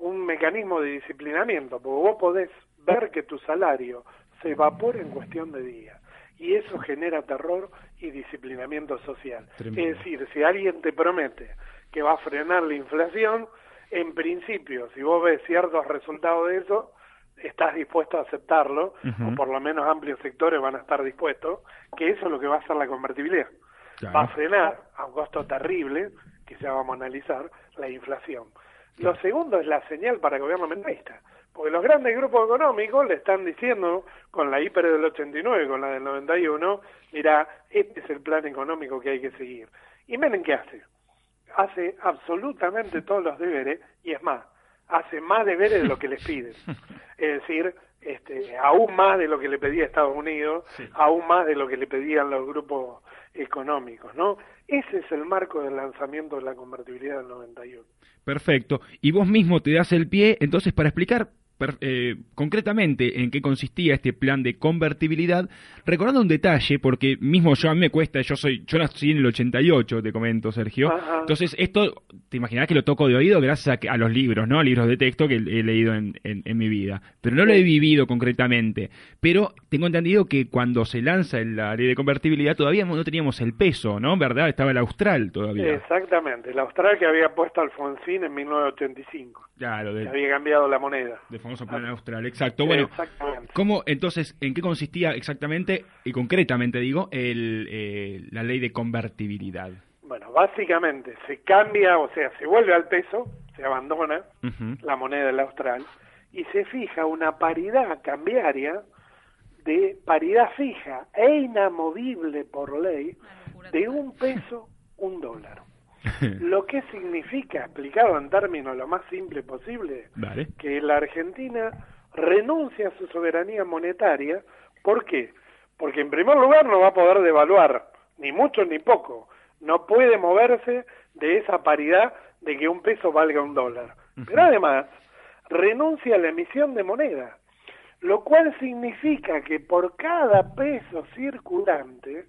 un mecanismo de disciplinamiento, porque vos podés ver que tu salario se evapora en cuestión de días. Y eso genera terror y disciplinamiento social. Tremendo. Es decir, si alguien te promete que va a frenar la inflación, en principio, si vos ves ciertos resultados de eso, estás dispuesto a aceptarlo, o por lo menos amplios sectores van a estar dispuestos, que eso es lo que va a hacer la convertibilidad Claro. va a frenar a un costo terrible, que ya vamos a analizar, la inflación. Lo segundo es la señal para el gobierno menemista, porque los grandes grupos económicos le están diciendo, con la hiper del 89, con la del 91, mira, este es el plan económico que hay que seguir. ¿Y Menem qué hace? Hace absolutamente *laughs* todos los deberes, y es más, hace más deberes de lo que les piden. *laughs* Es decir, este, aún más de lo que le pedía Estados Unidos, aún más de lo que le pedían los grupos económicos, ¿no? Ese es el marco del lanzamiento de la convertibilidad del 91. Perfecto. Y vos mismo te das el pie, entonces, para explicar per- eh, concretamente en qué consistía este plan de convertibilidad, recordando un detalle, porque mismo yo a mí me cuesta, yo soy, yo nací en el 88, te comento, Sergio. Ajá. Entonces, esto, te imaginarás que lo toco de oído gracias a, a los libros, ¿no? Libros de texto que he leído en, en- en mi vida. Pero no lo he vivido concretamente. Pero tengo entendido que cuando se lanza la ley de convertibilidad todavía no teníamos el peso, ¿no? ¿Verdad? Estaba el austral todavía. Exactamente, el austral que había puesto Alfonsín en 1985, Claro, que había cambiado la moneda. del famoso plan austral, exacto. Bueno. ¿cómo entonces, en qué consistía exactamente y concretamente, digo, el, eh, la ley de convertibilidad? Bueno, básicamente se cambia, o sea, se vuelve al peso, se abandona la moneda del austral y se fija una paridad cambiaria de paridad fija e inamovible por ley de un peso, un dólar. *laughs* Lo que significa, explicado en términos lo más simple posible, que la Argentina renuncia a su soberanía monetaria. ¿Por qué? Porque en primer lugar no va a poder devaluar, ni mucho ni poco. No puede moverse de esa paridad de que un peso valga un dólar. Pero además, renuncia a la emisión de moneda, lo cual significa que por cada peso circulante,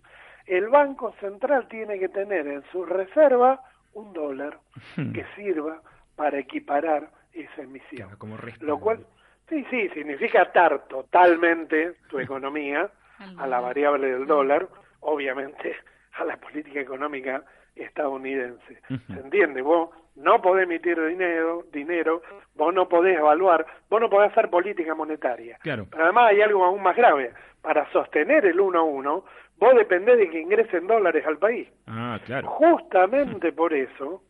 el Banco Central tiene que tener en su reserva un dólar que sirva para equiparar esa emisión. Claro, como. Lo cual, sí, sí, significa atar totalmente tu economía a la variable del dólar, obviamente *laughs* a la política económica estadounidense. ¿Se entiende? Vos no podés emitir dinero, dinero, vos no podés evaluar, vos no podés hacer política monetaria. Claro. Pero además hay algo aún más grave. Para sostener el uno a uno, vos dependés de que ingresen dólares al país. Ah, claro. Justamente por eso,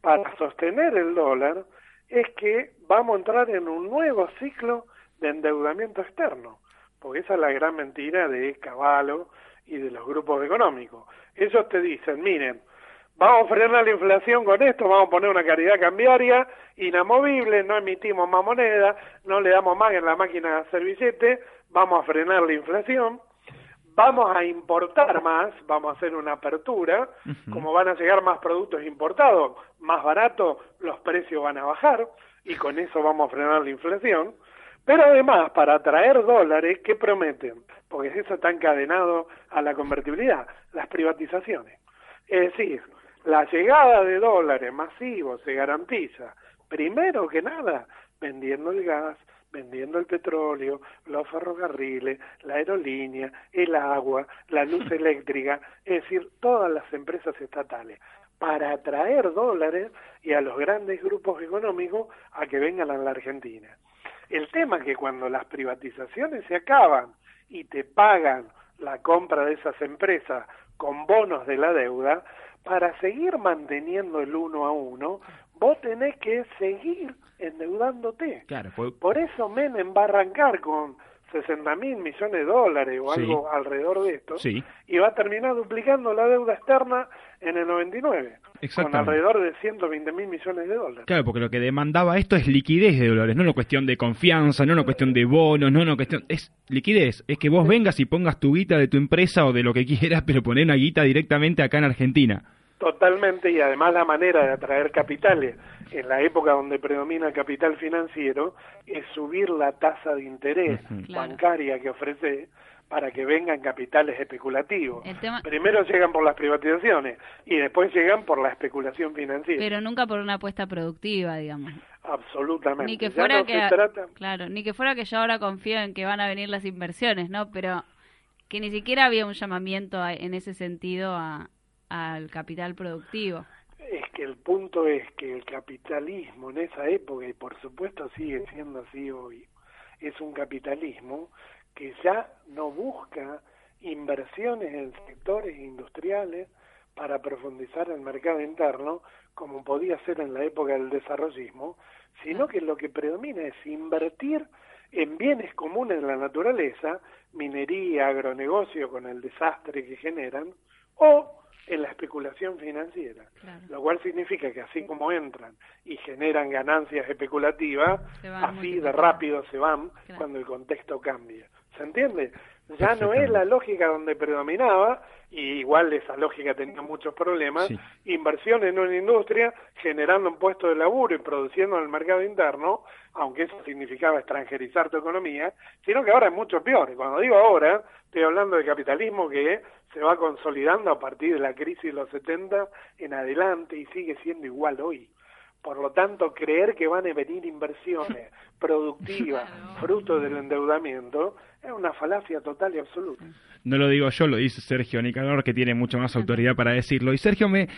para sostener el dólar, es que vamos a entrar en un nuevo ciclo de endeudamiento externo, porque esa es la gran mentira de Caballo y de los grupos económicos. Ellos te dicen, miren, vamos a frenar la inflación con esto, vamos a poner una caridad cambiaria inamovible, no emitimos más moneda, no le damos más en la máquina de hacer billete, vamos a frenar la inflación, vamos a importar más, vamos a hacer una apertura, como van a llegar más productos importados, más baratos, los precios van a bajar y con eso vamos a frenar la inflación. Pero además, para atraer dólares, ¿qué prometen? Porque eso está encadenado a la convertibilidad, las privatizaciones. Es decir, la llegada de dólares masivos se garantiza, primero que nada, vendiendo el gas, vendiendo el petróleo, los ferrocarriles, la aerolínea, el agua, la luz *laughs* eléctrica, es decir, todas las empresas estatales, para atraer dólares y a los grandes grupos económicos a que vengan a la Argentina. El tema es que cuando las privatizaciones se acaban y te pagan la compra de esas empresas con bonos de la deuda, para seguir manteniendo el uno a uno, vos tenés que seguir endeudándote. Claro, pues- Por eso Menem va a arrancar con 60 mil millones de dólares o Sí. algo alrededor de esto Sí. y va a terminar duplicando la deuda externa en el 99 con alrededor de 120 mil millones de dólares. Claro, porque lo que demandaba esto es liquidez de dólares, no una cuestión de confianza, no una cuestión de bonos, no una cuestión... Es liquidez, es que vos vengas y pongas tu guita de tu empresa o de lo que quieras, *laughs* pero poner una guita directamente acá en Argentina. Totalmente, y además la manera de atraer capitales en la época donde predomina el capital financiero es subir la tasa de interés bancaria que ofrece para que vengan capitales especulativos. Tema- Primero llegan por las privatizaciones y después llegan por la especulación financiera. Pero nunca por una apuesta productiva, digamos. Absolutamente. Ni que Ya fuera no que se trata... claro, ni que fuera que yo ahora confío en que van a venir las inversiones, ¿no? Pero que ni siquiera había un llamamiento a- en ese sentido a- al capital productivo. Es que el punto es que el capitalismo en esa época, y por supuesto sigue siendo así hoy, es un capitalismo que ya no busca inversiones en sectores industriales para profundizar el mercado interno, como podía ser en la época del desarrollismo, sino que lo que predomina es invertir en bienes comunes de la naturaleza, minería, agronegocio con el desastre que generan, o en la especulación financiera, Claro. lo cual significa que así como entran y generan ganancias especulativas, así de rápido se van Claro. cuando el contexto cambia. ¿Se entiende? Ya no es la lógica donde predominaba, y igual esa lógica tenía muchos problemas, Sí. inversión en una industria, generando un puesto de laburo y produciendo en el mercado interno, aunque eso significaba extranjerizar tu economía, sino que ahora es mucho peor. Y cuando digo ahora, estoy hablando de capitalismo que se va consolidando a partir de la crisis de los 70 en adelante y sigue siendo igual hoy. Por lo tanto, creer que van a venir inversiones *laughs* productivas, fruto del endeudamiento, es una falacia total y absoluta. No lo digo yo, lo dice Sergio Nicanor, que tiene mucho más autoridad para decirlo. Y Sergio, me,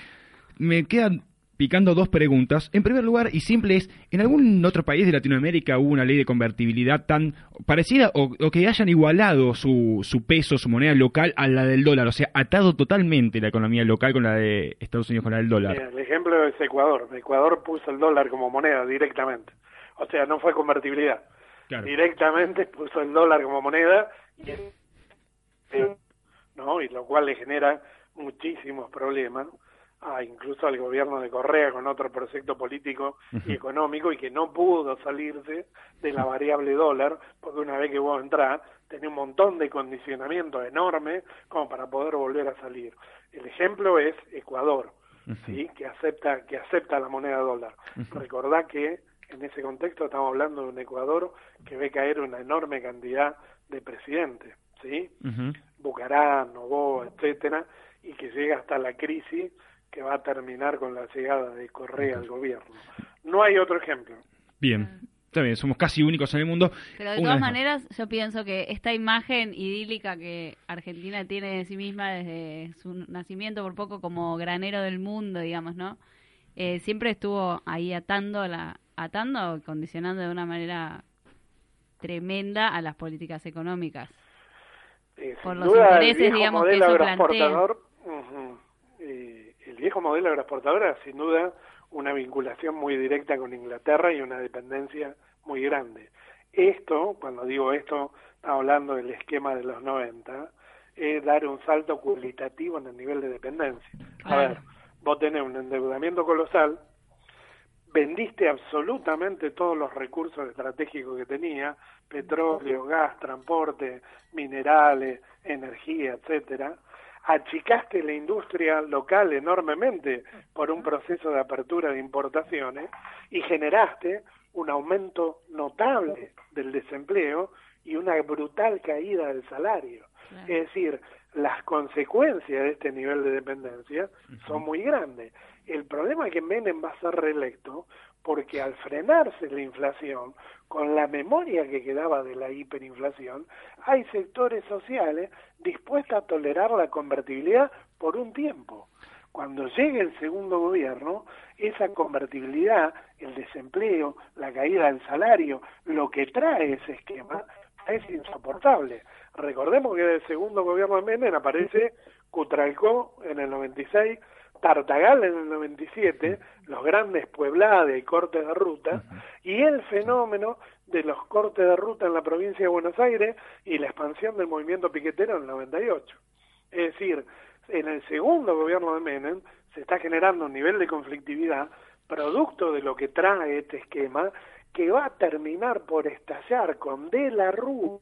me quedan picando dos preguntas. En primer lugar, y simple es, ¿en algún otro país de Latinoamérica hubo una ley de convertibilidad tan parecida o, o que hayan igualado su, su peso, su moneda local a la del dólar? O sea, atado totalmente la economía local con la de Estados Unidos con la del dólar. Mira, el ejemplo es Ecuador. Ecuador puso el dólar como moneda directamente. O sea, no fue convertibilidad. Claro. Directamente puso el dólar como moneda y, eh, ¿no? y lo cual le genera muchísimos problemas a incluso al gobierno de Correa con otro proyecto político y económico y que no pudo salirse de la variable dólar, porque una vez que vos entrás, tenés un montón de condicionamiento enorme como para poder volver a salir. El ejemplo es Ecuador, ¿sí? que acepta que acepta la moneda dólar. Recordá que en ese contexto estamos hablando de un Ecuador que ve caer una enorme cantidad de presidentes, ¿sí? Ujú. Bucarán, Novoa, etcétera, y que llega hasta la crisis que va a terminar con la llegada de Correa al gobierno. No hay otro ejemplo. Bien, está bien, somos casi únicos en el mundo. Pero de todas más. maneras, yo pienso que esta imagen idílica que Argentina tiene de sí misma desde su nacimiento, por poco como granero del mundo, digamos, ¿no? Eh, siempre estuvo ahí atando, la, atando, condicionando de una manera tremenda a las políticas económicas. Eh, Por los duda, intereses, el viejo digamos, que modelo eso agroexportador, ujú, eh, el viejo modelo agroexportador era sin duda una vinculación muy directa con Inglaterra y una dependencia muy grande. Esto, cuando digo esto, estamos hablando del esquema de los 90, es dar un salto cualitativo en el nivel de dependencia. A ver, vos tenés un endeudamiento colosal, vendiste absolutamente todos los recursos estratégicos que tenía, petróleo, gas, transporte, minerales, energía, etcétera, achicaste la industria local enormemente por un proceso de apertura de importaciones y generaste un aumento notable del desempleo y una brutal caída del salario. Es decir, las consecuencias de este nivel de dependencia son muy grandes. El problema es que Menem va a ser reelecto porque al frenarse la inflación, con la memoria que quedaba de la hiperinflación, hay sectores sociales dispuestos a tolerar la convertibilidad por un tiempo. Cuando llegue el segundo gobierno, esa convertibilidad, el desempleo, la caída del salario, lo que trae ese esquema es insoportable. Recordemos que del segundo gobierno de Menem aparece Cutralcó en el 96, Tartagal en el 97, los grandes puebladas y cortes de ruta, y el fenómeno de los cortes de ruta en la provincia de Buenos Aires y la expansión del movimiento piquetero en el 98. Es decir, en el segundo gobierno de Menem se está generando un nivel de conflictividad producto de lo que trae este esquema que va a terminar por estallar con De la Rúa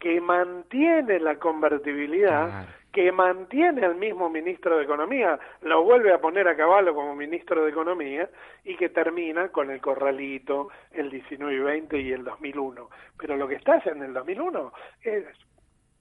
que mantiene la convertibilidad, Claro. que mantiene al mismo ministro de Economía, lo vuelve a poner a caballo como ministro de Economía y que termina con el corralito, el 19 y 20 y el 2001. Pero lo que está en el 2001 es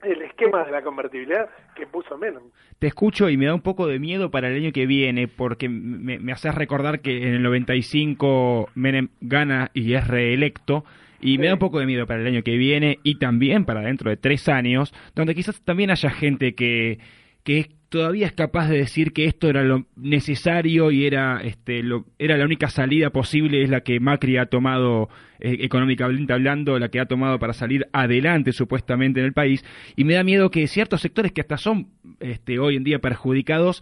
el esquema de la convertibilidad que puso Menem. Te escucho y me da un poco de miedo para el año que viene, porque me, me haces recordar que en el 95 Menem gana y es reelecto, y me da un poco de miedo para el año que viene y también para dentro de tres años, donde quizás también haya gente que, que todavía es capaz de decir que esto era lo necesario y era, este, lo, era la única salida posible, es la que Macri ha tomado eh, económicamente hablando, la que ha tomado para salir adelante supuestamente en el país, y me da miedo que ciertos sectores que hasta son este, hoy en día perjudicados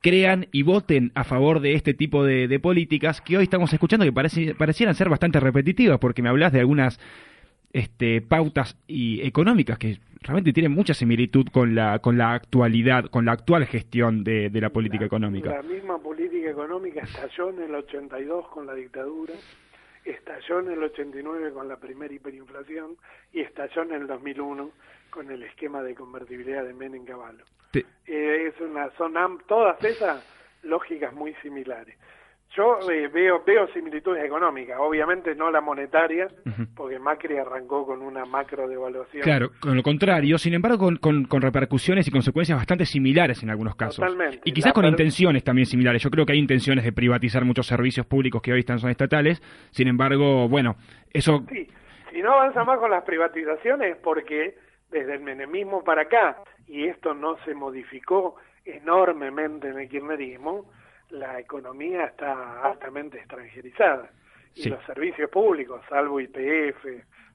crean y voten a favor de este tipo de, de políticas que hoy estamos escuchando que parece, parecieran ser bastante repetitivas, porque me hablas de algunas este, pautas y económicas que realmente tienen mucha similitud con la con la actualidad, con la actual gestión de, de la política económica. La misma política económica estalló en el 82 con la dictadura, estalló en el 89 con la primera hiperinflación y estalló en el 2001 con el esquema de convertibilidad de Menem Caballo. Te- Eh, es una, son todas esas lógicas muy similares. Yo eh, veo veo similitudes económicas, obviamente no la monetaria, porque Macri arrancó con una macro devaluación. Claro, con lo contrario, sin embargo, con, con- con repercusiones y consecuencias bastante similares en algunos casos. Totalmente. Y quizás La con intenciones también similares. Yo creo que hay intenciones de privatizar muchos servicios públicos que hoy están son estatales. Sin embargo, bueno, eso Sí, si no avanza más con las privatizaciones es porque desde el menemismo para acá, y esto no se modificó enormemente en el kirchnerismo, la economía está altamente extranjerizada. Y Sí. los servicios públicos, salvo IPF,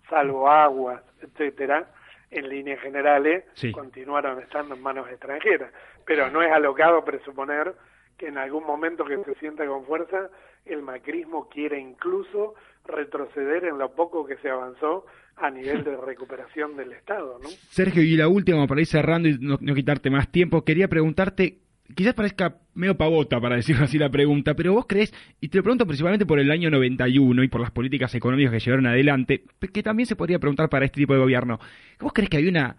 salvo aguas, etcétera, en líneas generales Sí. continuaron estando en manos extranjeras. Pero no es alocado presuponer que en algún momento que se sienta con fuerza, el macrismo quiere incluso retroceder en lo poco que se avanzó a nivel de recuperación del Estado, ¿no? Sergio, y la última, para ir cerrando y no, no quitarte más tiempo, quería preguntarte, quizás parezca medio pavota, para decirlo así la pregunta, pero vos crees, y te lo pregunto principalmente por el año 91 y por las políticas económicas que llevaron adelante, que también se podría preguntar para este tipo de gobierno, ¿vos crees que había una,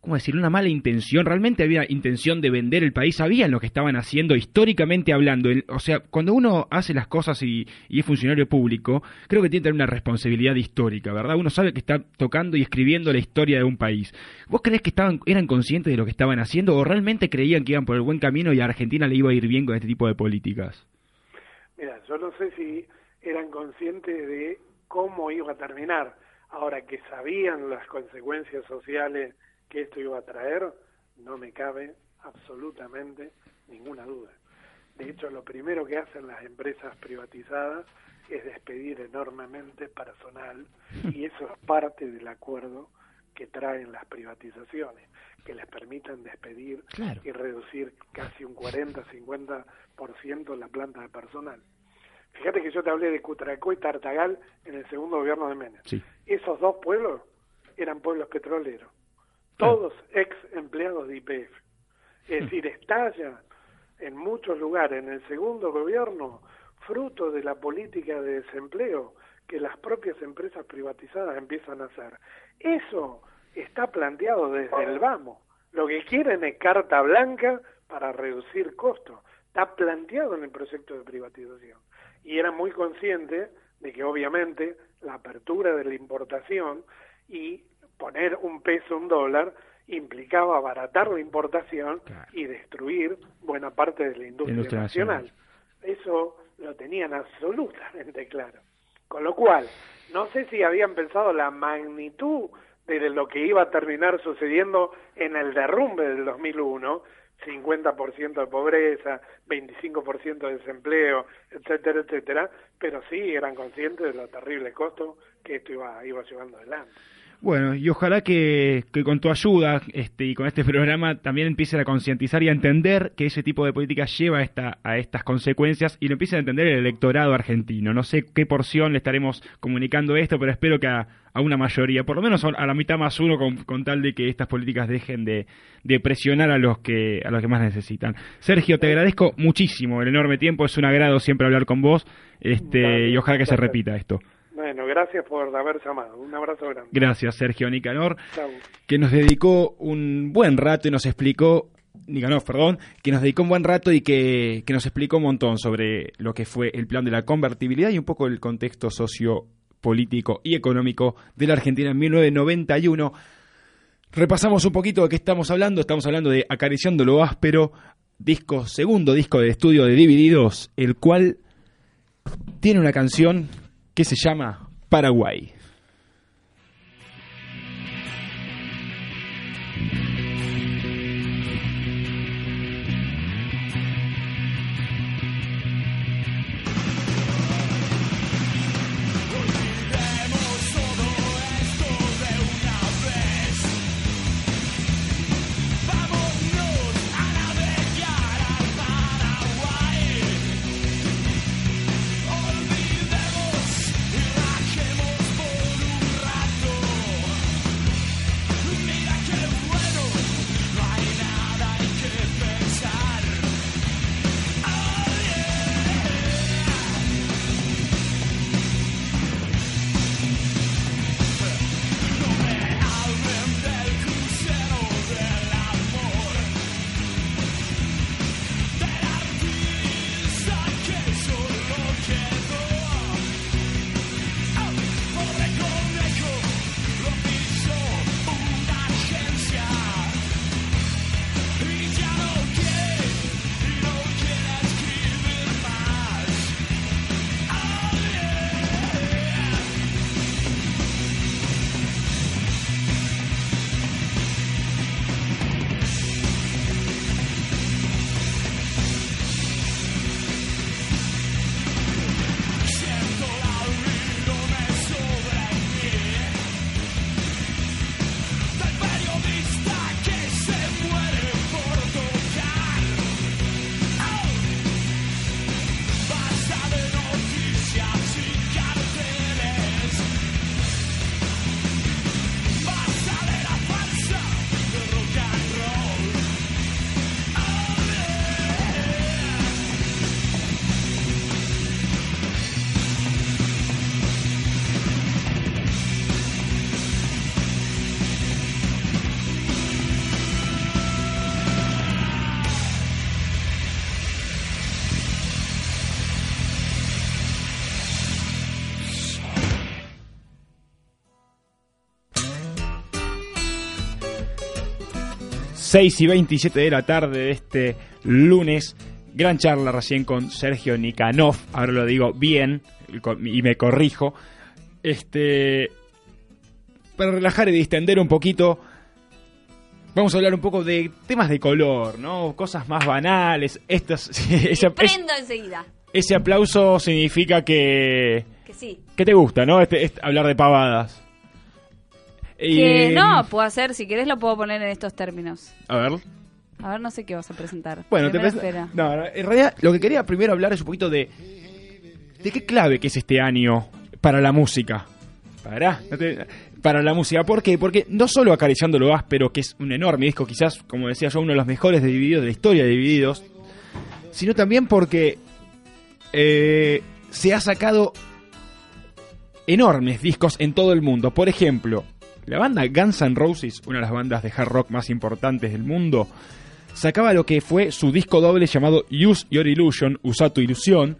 ¿cómo decirlo?, una mala intención? ¿Realmente había intención de vender el país? ¿Sabían lo que estaban haciendo históricamente hablando? O sea, cuando uno hace las cosas y, y es funcionario público, creo que tiene que tener una responsabilidad histórica, ¿verdad? Uno sabe que está tocando y escribiendo la historia de un país. ¿Vos crees que estaban, eran conscientes de lo que estaban haciendo o realmente creían que iban por el buen camino y a Argentina le iba a ir bien con este tipo de políticas? Mira, yo no sé si eran conscientes de cómo iba a terminar. Ahora que sabían las consecuencias sociales que esto iba a traer, no me cabe absolutamente ninguna duda. De hecho, lo primero que hacen las empresas privatizadas es despedir enormemente personal y eso es parte del acuerdo que traen las privatizaciones, que les permitan despedir Claro. y reducir casi un 40-50% la planta de personal. Fíjate que yo te hablé de Cutracó y Tartagal en el segundo gobierno de Menem. Sí. Esos dos pueblos eran pueblos petroleros, todos ex empleados de IPF. Es decir, estalla en muchos lugares en el segundo gobierno fruto de la política de desempleo que las propias empresas privatizadas empiezan a hacer. Eso está planteado desde el vamos. Lo que quieren es carta blanca para reducir costos. Está planteado en el proyecto de privatización. Y era muy consciente de que obviamente la apertura de la importación y poner un peso, un dólar, implicaba abaratar la importación Claro. y destruir buena parte de la industria, industria nacional. nacional. Eso lo tenían absolutamente claro. Con lo cual, no sé si habían pensado la magnitud de lo que iba a terminar sucediendo en el derrumbe del 2001, 50% de pobreza, 25% de desempleo, etcétera, etcétera, pero sí eran conscientes de los terribles costos que esto iba, iba llevando adelante. Bueno, y ojalá que, que con tu ayuda este, y con este *laughs* programa también empiecen a concientizar y a entender que ese tipo de políticas lleva a, esta, a estas consecuencias y lo empiecen a entender el electorado argentino. No sé qué porción le estaremos comunicando esto, pero espero que a, a una mayoría, por lo menos a la mitad más uno, con, con tal de que estas políticas dejen de, de presionar a los, que, a los que más necesitan. Sergio, te agradezco muchísimo el enorme tiempo, es un agrado siempre hablar con vos este, y ojalá que se repita esto. Bueno, gracias por haber llamado. Un abrazo grande. Gracias, Sergio Nicanor. Chau. que nos dedicó un buen rato y nos explicó, Nicanor, perdón, que nos dedicó un buen rato y que, que nos explicó un montón sobre lo que fue el plan de la convertibilidad y un poco el contexto sociopolítico y económico de la Argentina en 1991. Repasamos un poquito de qué estamos hablando. Estamos hablando de Acariciando lo áspero, disco, segundo disco de estudio de Divididos, el cual tiene una canción que se llama Paraguay. 6 y 27 de la tarde de este lunes. Gran charla recién con Sergio Nikanov, ahora lo digo bien y me corrijo. Este, para relajar y distender un poquito, vamos a hablar un poco de temas de color, ¿no? Cosas más banales. Estas, *laughs* Prendo enseguida. ese aplauso significa que, Que sí. que te gusta, ¿no? Este, este- hablar de pavadas. Que Y- no, puedo hacer, si querés lo puedo poner en estos términos. A ver. A ver, no sé qué vas a presentar. Bueno, te Primero espera. no, no, en realidad lo que quería primero hablar es un poquito de de qué clave que es este año para la música. Para, no te- para la música, ¿por qué? Porque no solo acariciando lo áspero, que es un enorme disco, quizás, como decía yo, uno de los mejores de Divididos de la historia de Divididos, sino también porque eh, se ha sacado enormes discos en todo el mundo. Por ejemplo, la banda Guns N' Roses, una de las bandas de hard rock más importantes del mundo, sacaba lo que fue su disco doble llamado Use Your Illusion, Usa tu ilusión.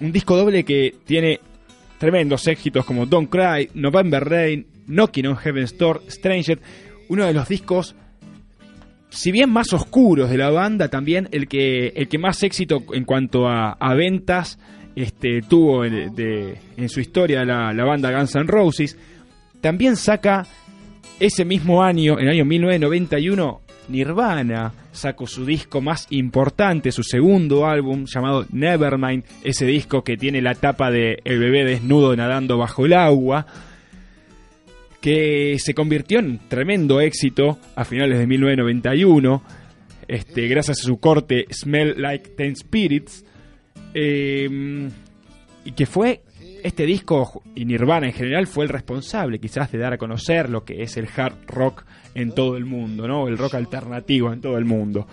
Un disco doble que tiene tremendos éxitos como Don't Cry, November Rain, Knocking on Heaven's Door, Stranger. Uno de los discos, si bien más oscuros de la banda, también el que, el que más éxito en cuanto a, ventas este, tuvo de- en su historia la, la banda Guns N' Roses. También saca ese mismo año, en el año 1991, Nirvana sacó su disco más importante, su segundo álbum llamado Nevermind, ese disco que tiene la tapa de el bebé desnudo nadando bajo el agua, que se convirtió en tremendo éxito a finales de 1991, este, gracias a su corte Smell Like Ten Spirits, eh, y que fue este disco y Nirvana en general fue el responsable quizás de dar a conocer lo que es el hard rock en todo el mundo, ¿no? El rock alternativo en todo el mundo.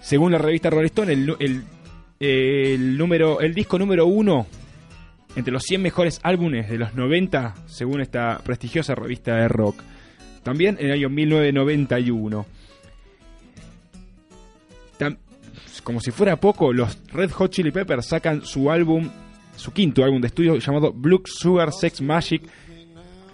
Según la revista Rolling Stone, el, número, el disco número uno entre los 100 mejores álbumes de los 90, según esta prestigiosa revista de rock. También en el año 1991. Tam- como si fuera poco, los Red Hot Chili Peppers sacan su álbum, su quinto álbum de estudio llamado Blue Sugar Sex Magic.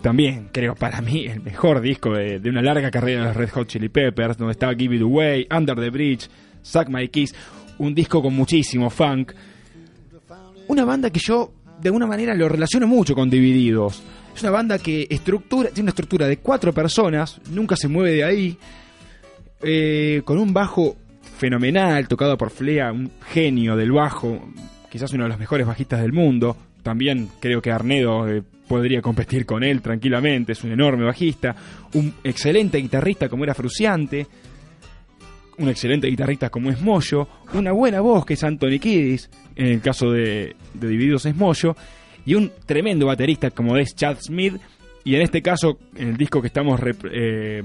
También, creo, para mí, el mejor disco de, una larga carrera de los Red Hot Chili Peppers, donde estaba Give It Away, Under the Bridge, Suck My Kiss, un disco con muchísimo funk. Una banda que yo, de alguna manera, lo relaciono mucho con Divididos. Es una banda que estructura, tiene una estructura de cuatro personas, nunca se mueve de ahí, eh, con un bajo fenomenal, tocado por Flea, un genio del bajo, quizás uno de los mejores bajistas del mundo. También creo que Arnedo eh, podría competir con él tranquilamente, es un enorme bajista. Un excelente guitarrista como era Fruciante, un excelente guitarrista como es Moyo, una buena voz que es Anthony Kiddis, en el caso de, de Divididos es Moyo, y un tremendo baterista como es Chad Smith, y en este caso, en el disco que estamos eh,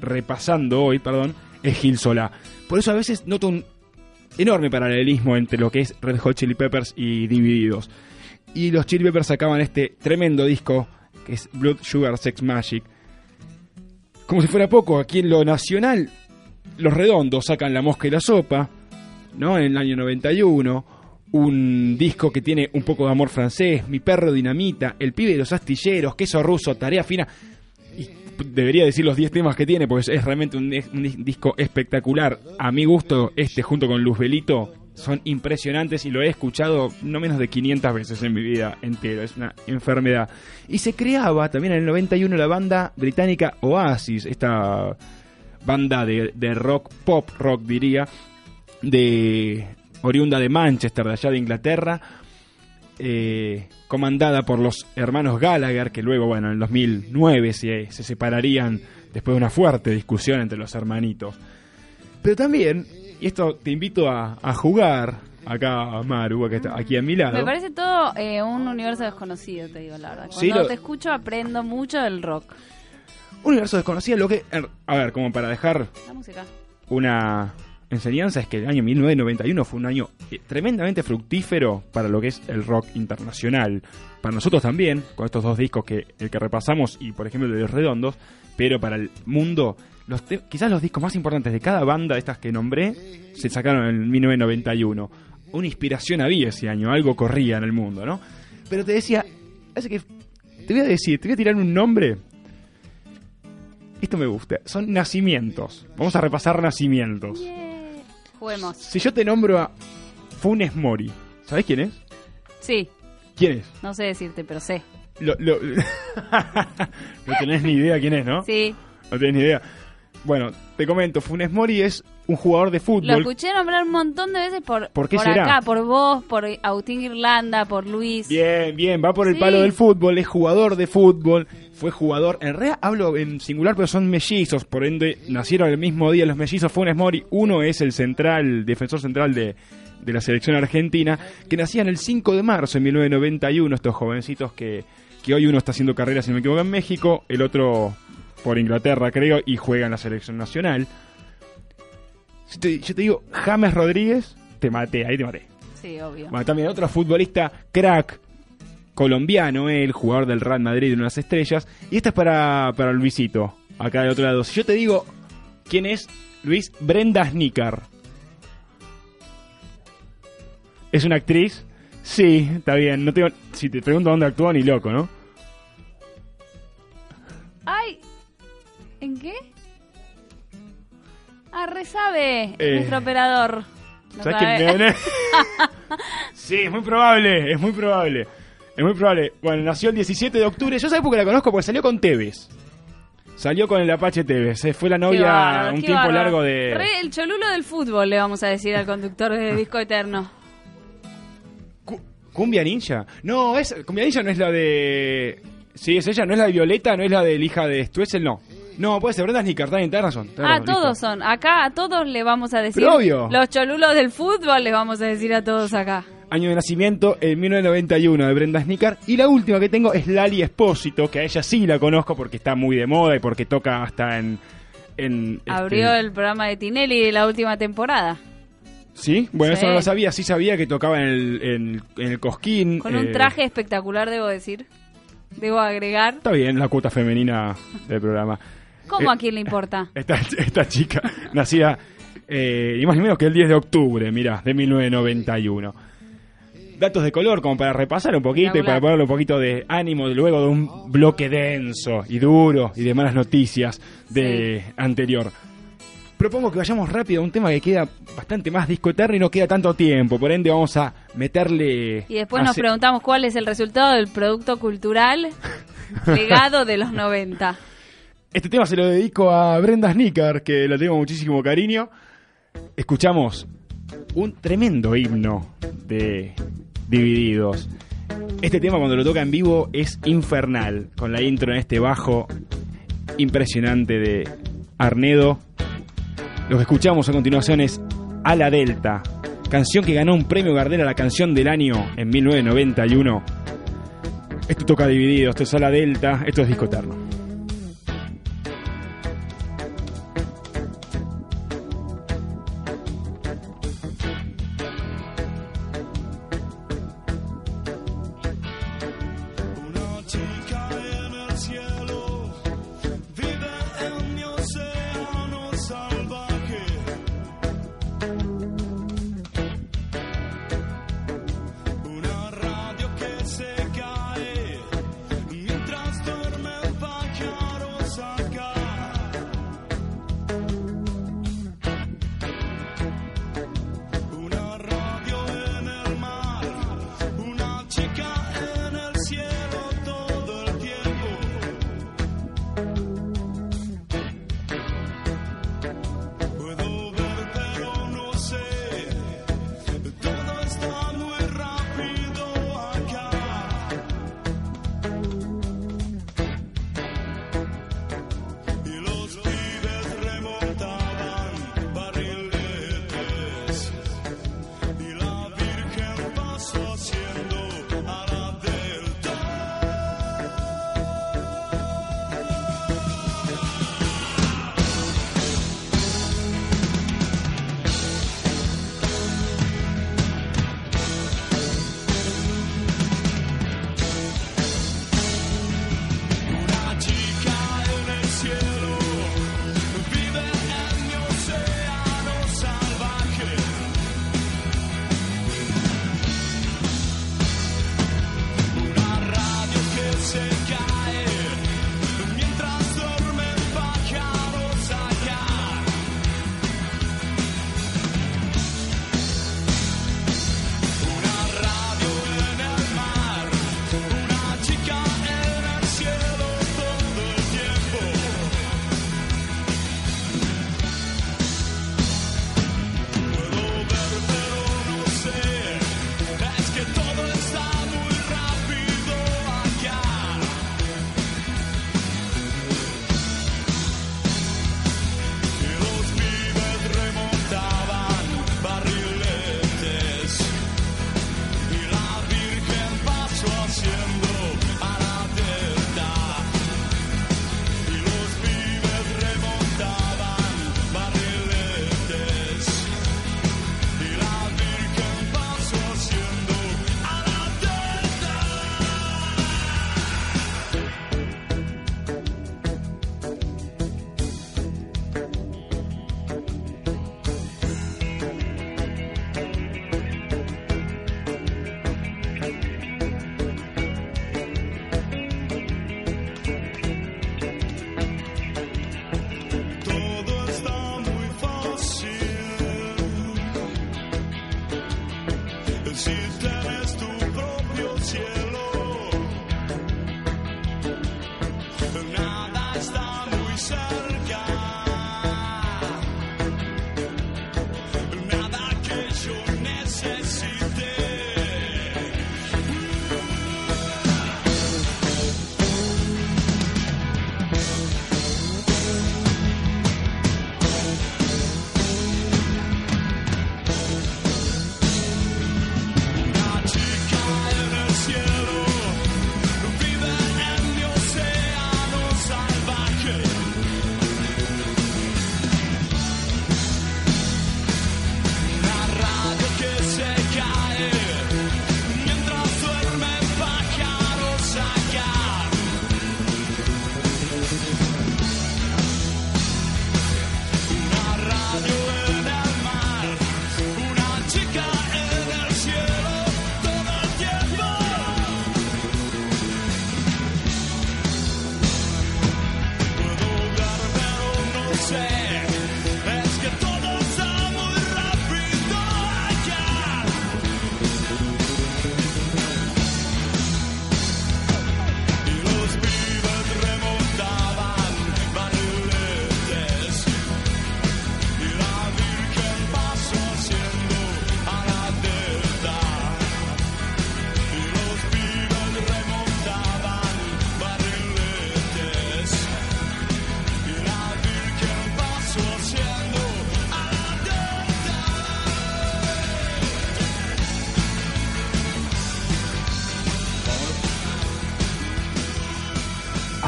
repasando hoy, perdón, es Gil Solá. Por eso a veces noto un enorme paralelismo entre lo que es Red Hot Chili Peppers y Divididos. Y los Chili Peppers sacaban este tremendo disco que es Blood Sugar Sex Magic. Como si fuera poco, aquí en lo nacional, los redondos sacan La Mosca y la Sopa, ¿no? En el año 91. Un disco que tiene un poco de amor francés, Mi perro dinamita, El pibe de los astilleros, Queso ruso, Tarea fina. Debería decir los 10 temas que tiene, porque es realmente un, disco espectacular. A mi gusto, este junto con Luzbelito son impresionantes y lo he escuchado no menos de 500 veces en mi vida entera. Es una enfermedad. Y se creaba también en el 91 la banda británica Oasis, esta banda de, de rock, pop rock diría, de oriunda de Manchester, de allá de Inglaterra, eh, comandada por los hermanos Gallagher, que luego, bueno, en el 2009 se, se separarían después de una fuerte discusión entre los hermanitos. Pero también, y esto te invito a, a jugar acá a Maru, que está aquí a mi lado. Me parece todo eh, un universo desconocido, te digo la verdad. Cuando Sí, lo- te escucho aprendo mucho del rock. Un universo desconocido, lo que... A ver, como para dejar La música. una enseñanza es que el año 1991 fue un año eh, tremendamente fructífero para lo que es el rock internacional. Para nosotros también, con estos dos discos que el que repasamos y por ejemplo el de los redondos, pero para el mundo, los quizás los discos más importantes de cada banda de estas que nombré se sacaron en 1991. Una inspiración había ese año, algo corría en el mundo, ¿no? Pero te decía, hace que te voy a decir, te voy a tirar un nombre Esto me gusta. Son nacimientos. Vamos a repasar nacimientos. Juguemos. Si yo te nombro a Funes Mori, ¿sabes quién es? Sí, ¿Quién es? no sé decirte, pero sé. Lo- lo- *laughs* no tenés ni idea quién es, ¿no? Sí. No tenés ni idea. Bueno, te comento, Funes Mori es un jugador de Lo fútbol. escuché nombrar un montón de veces por, ¿Por qué será? acá, por vos, por Agustín Irlanda, por Luis. Bien, bien, va por el Sí. palo del fútbol, es jugador de fútbol, fue jugador, en realidad hablo en singular, pero son mellizos, por ende nacieron el mismo día los mellizos Funes Mori, uno es el central, defensor central de, de la selección argentina, que nacían el 5 de marzo de 1991, estos jovencitos que, que hoy uno está haciendo carrera, si no me equivoco, en México, el otro por Inglaterra creo, y juega en la selección nacional. Te- yo te digo, James Rodríguez, te maté, ahí te maté. Sí, obvio. Bueno, también otro futbolista crack colombiano, el jugador del Real Madrid de unas estrellas. Y esta es para, para Luisito, acá del otro lado. Si yo te digo quién es Luis Brenda Snicker. ¿Es una actriz? Sí, está bien. No tengo, si te pregunto dónde actúa, ni loco, ¿no? Ay, ¿en qué? Ah, resabe, Eh, nuestro operador. No ¿Sabes sabe. quién *laughs* viene? sí, es muy probable, es muy probable. Es muy probable. Bueno, nació el 17 de octubre. Yo sabes por qué la conozco, porque salió con Tevez. Salió con el Apache Tevez. eh, Fue la novia un tiempo largo de... Re el cholulo del fútbol, le vamos a decir al conductor de *laughs* Disco Eterno. Cu- ¿Cumbia Ninja? No, es, Cumbia Ninja no es la de... Sí, es ella, no es la de Violeta, no es la del hija de Stuessel, no. No, puede ser, Brenda Snicker, está bien, tenés razón. tenés Ah, todos son. Acá a todos le vamos a decir. Pero obvio. Los cholulos del fútbol les vamos a decir a todos acá. Año de nacimiento, en 1991, de Brenda Snicker. Y la última que tengo es Lali Espósito, que a ella sí la conozco porque está muy de moda y porque toca hasta en... en este- Abrió el programa de Tinelli de la última temporada. ¿Sí? Bueno, Sí. eso no lo sabía. Sí sabía que tocaba en el, en, en el Cosquín. Con un eh, traje espectacular, debo decir. Debo agregar. Está bien, la cuota femenina del programa. ¿Cómo Eh, a quién le importa? *laughs* Esta, esta chica nacida eh, ni más ni menos que el 10 de octubre, mira, de 1991. Datos de color como para repasar un poquito y para ponerle un poquito de ánimo luego de un bloque denso y duro y de malas noticias de anterior. Propongo que vayamos rápido a un tema que queda bastante más disco eterno y no queda tanto tiempo, por ende vamos a meterle... Y después nos preguntamos cuál es el resultado del producto cultural *laughs* legado de los 90. Este tema se lo dedico a Brenda Snicker, que la tengo muchísimo cariño. Escuchamos un tremendo himno de Divididos. Este tema cuando lo toca en vivo es infernal, con la intro en este bajo impresionante de Arnedo. Lo que escuchamos a continuación es A la Delta, canción que ganó un premio Gardel a la canción del año en 1991. Esto toca Divididos, esto es A la Delta, esto es Disco Eterno.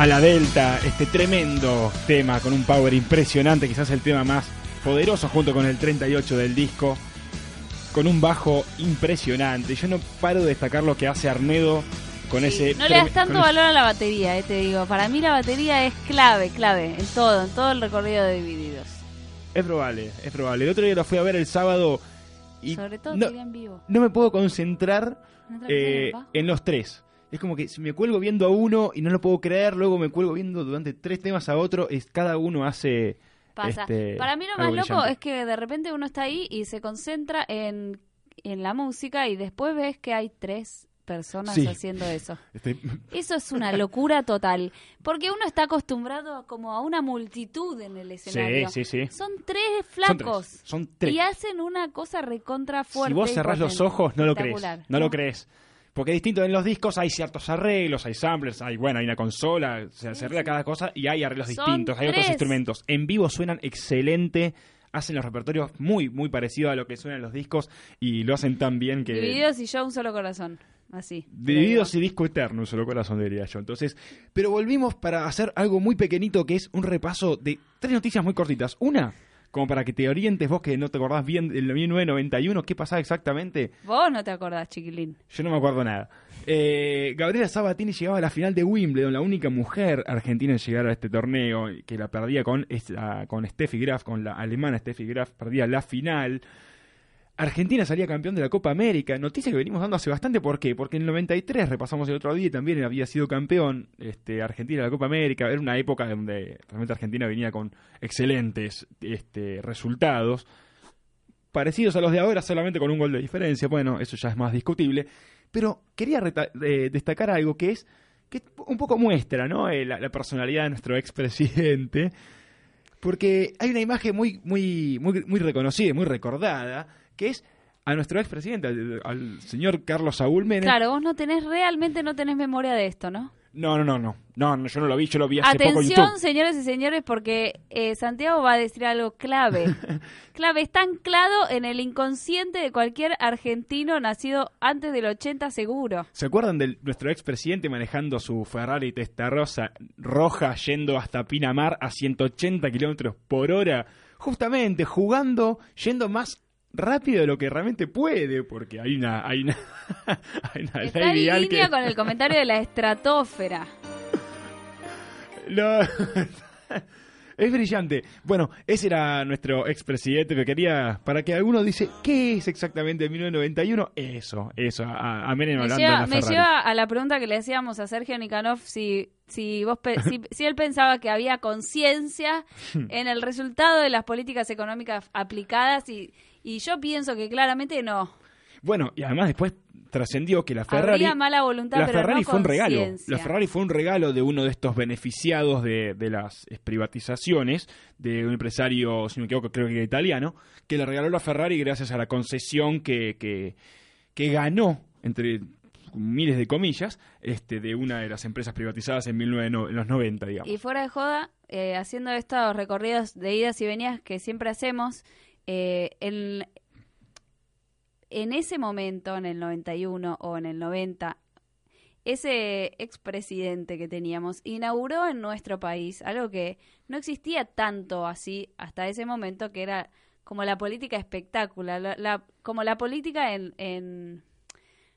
A la Delta, este tremendo tema con un power impresionante, quizás el tema más poderoso junto con el 38 del disco, con un bajo impresionante. Yo no paro de destacar lo que hace Arnedo con ese... No le das tanto ese- valor a la batería, eh, te digo. Para mí la batería es clave, clave, en todo, en todo el recorrido de Divididos. Es probable, es probable. El otro día lo fui a ver el sábado y Sobre todo no, en vivo. no me puedo concentrar ¿En otra eh, en los tres. Es como que me cuelgo viendo a uno y no lo puedo creer, luego me cuelgo viendo durante tres temas a otro, es cada uno hace... Pasa. este, Para mí lo más loco es que de repente uno está ahí y se concentra en, en la música y después ves que hay tres personas Sí. haciendo eso. *laughs* Eso es una locura total. Porque uno está acostumbrado como a una multitud en el escenario. sí, sí. Son tres Son flacos. tres, son tres. Y hacen una cosa recontra fuerte. si vos cerrás los ojos, no lo crees. No lo crees. Porque es distinto en los discos, hay ciertos arreglos, hay samplers, hay bueno, hay una consola, se, se arregla cada cosa y hay arreglos Son distintos, hay otros instrumentos. En vivo suenan excelente, hacen los repertorios muy, muy parecidos a lo que suenan en los discos y lo hacen tan bien que... Divididos y yo un solo corazón. Así. Divididos y disco eterno, un solo corazón diría yo. Entonces, pero volvimos para hacer algo muy pequeñito que es un repaso de tres noticias muy cortitas. Una, como para que te orientes vos que no te acordás bien del 1991, qué pasaba exactamente. Vos no te acordás, chiquilín. Yo no me acuerdo nada. Eh, Gabriela Sabatini llegaba a la final de Wimbledon, la única mujer argentina en llegar a este torneo, que la perdía con, con Steffi Graf, con la alemana Steffi Graf, perdía la final. Argentina salía campeón de la Copa América, noticia que venimos dando hace bastante, ¿por qué? Porque en el 93, repasamos el otro día, y también había sido campeón este, Argentina de la Copa América, era una época donde realmente Argentina venía con excelentes este, resultados, parecidos a los de ahora, solamente con un gol de diferencia, bueno, eso ya es más discutible, pero quería eh, destacar algo que es, que un poco muestra. Eh, la, la personalidad de nuestro *laughs* expresidente, porque hay una imagen muy, muy, muy, muy reconocida, y muy recordada, que es a nuestro expresidente, al, al señor Carlos Saúl Menem. Claro, vos no tenés, realmente no tenés memoria de esto, ¿no? No, no, no, no, no, no, yo no lo vi, yo lo vi hace poco en Atención, YouTube. señores y señores, porque eh, Santiago va a decir algo clave. *laughs* clave, está anclado en el inconsciente de cualquier argentino nacido antes del 80 seguro. ¿Se acuerdan de nuestro expresidente manejando su Ferrari Testarossa roja yendo hasta Pinamar a 180 kilómetros por hora? Justamente jugando, yendo más rápido de lo que realmente puede, porque hay una, hay una, *laughs* hay una Está en línea que- con el comentario de la estratosfera. *laughs* Es brillante. Bueno, ese era nuestro expresidente que quería, para que alguno dice, ¿qué es exactamente 1991? Eso, eso, a, a Menem Me hablando lleva, en la me lleva a la pregunta que le hacíamos a Sergio Nicanov si, si, vos pe- si, *laughs* si él pensaba que había conciencia en el resultado de las políticas económicas aplicadas y, y yo pienso que claramente no. Bueno, y además después trascendió que la Ferrari... Habría mala voluntad, la pero Ferrari no fue un regalo. La Ferrari fue un regalo de uno de estos beneficiados de, de las privatizaciones, de un empresario, si no me equivoco, creo que era italiano, que le regaló la Ferrari gracias a la concesión que, que, que ganó, entre miles de comillas, este, de una de las empresas privatizadas en, 19, en los 90, digamos. Y fuera de joda, eh, haciendo estos recorridos de idas y venidas que siempre hacemos, eh, en, en ese momento, en el 91 o en el 90, ese expresidente que teníamos inauguró en nuestro país algo que no existía tanto así hasta ese momento, que era como la política espectácula, la, la- como la política en, en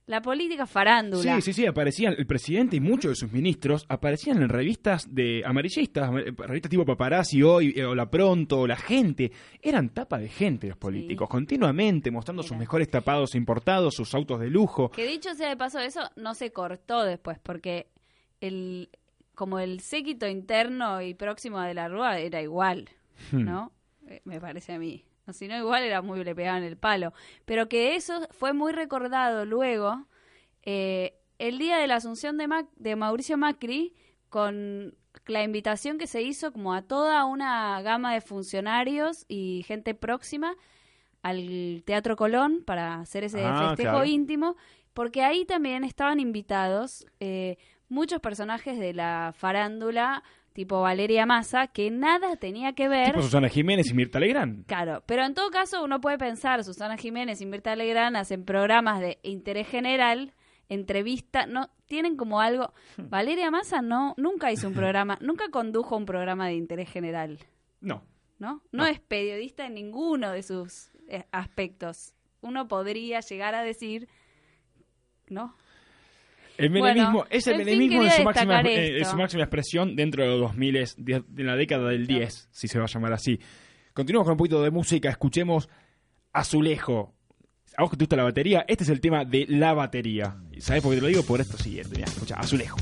la política farándula. Sí, sí, sí, aparecían el presidente y muchos de sus ministros aparecían en revistas de amarillistas, eh, revistas tipo Paparazzi hoy, eh, o La Pronto, o La Gente. Eran tapa de gente los políticos, continuamente mostrando sus mejores tapados importados, sus autos de lujo. Que dicho sea de paso, eso no se cortó después, porque el como el séquito interno y próximo de la Rúa era igual. Hmm. ¿no? Eh, me parece a mí. Si no, igual era muy le pegaban el palo. Pero que eso fue muy recordado luego, eh, el día de la asunción de, Mac- de Mauricio Macri, con la invitación que se hizo como a toda una gama de funcionarios y gente próxima al Teatro Colón para hacer ese Ah, festejo claro. íntimo, porque ahí también estaban invitados eh, muchos personajes de la farándula, tipo Valeria Massa, que nada tenía que ver. Tipo Susana Jiménez y Mirta Legrand. Claro, pero en todo caso uno puede pensar, Susana Jiménez y Mirta Legrand hacen programas de interés general, entrevista, no tienen como algo. Hmm. Valeria Massa no nunca hizo un programa, nunca condujo un programa de interés general, No. ¿no? No, No. es periodista en ninguno de sus eh, aspectos. Uno podría llegar a decir, ¿no? El Bueno, menemismo es el en menemismo en su, máxima, eh, en su expresión dentro de los 2000, de, de la década del 10, si se va a llamar así. Continuamos con un poquito de música, escuchemos Azulejo. A vos que te gusta la batería, este es el tema de la batería. ¿Sabes por qué te lo digo? Por esto siguiente. Mira, escucha, Azulejo.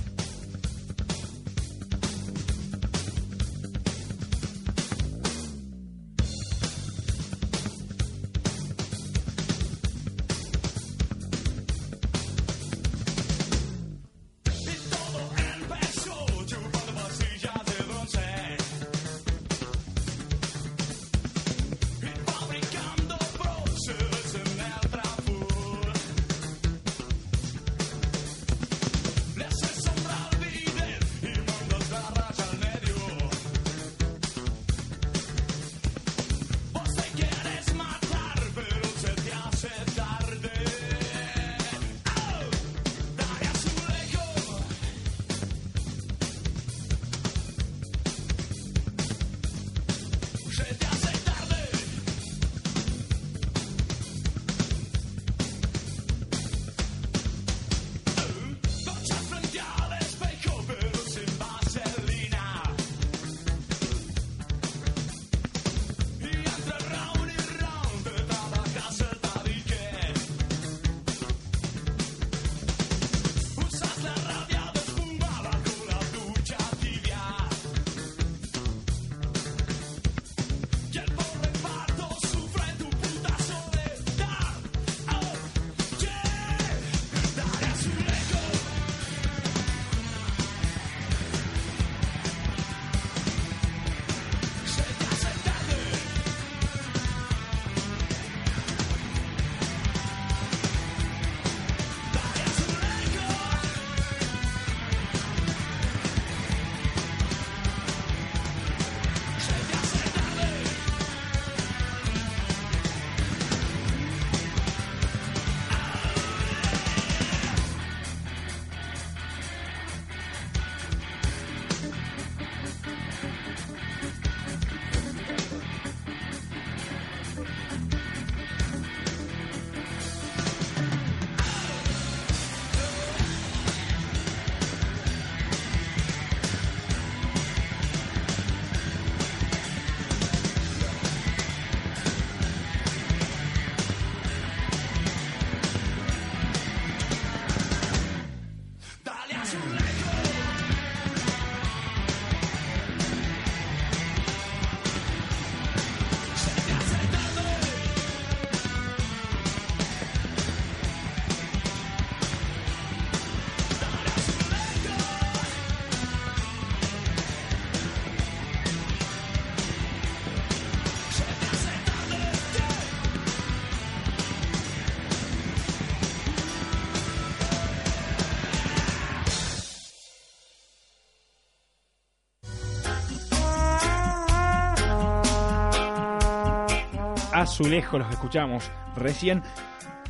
Azulejo, los escuchamos recién.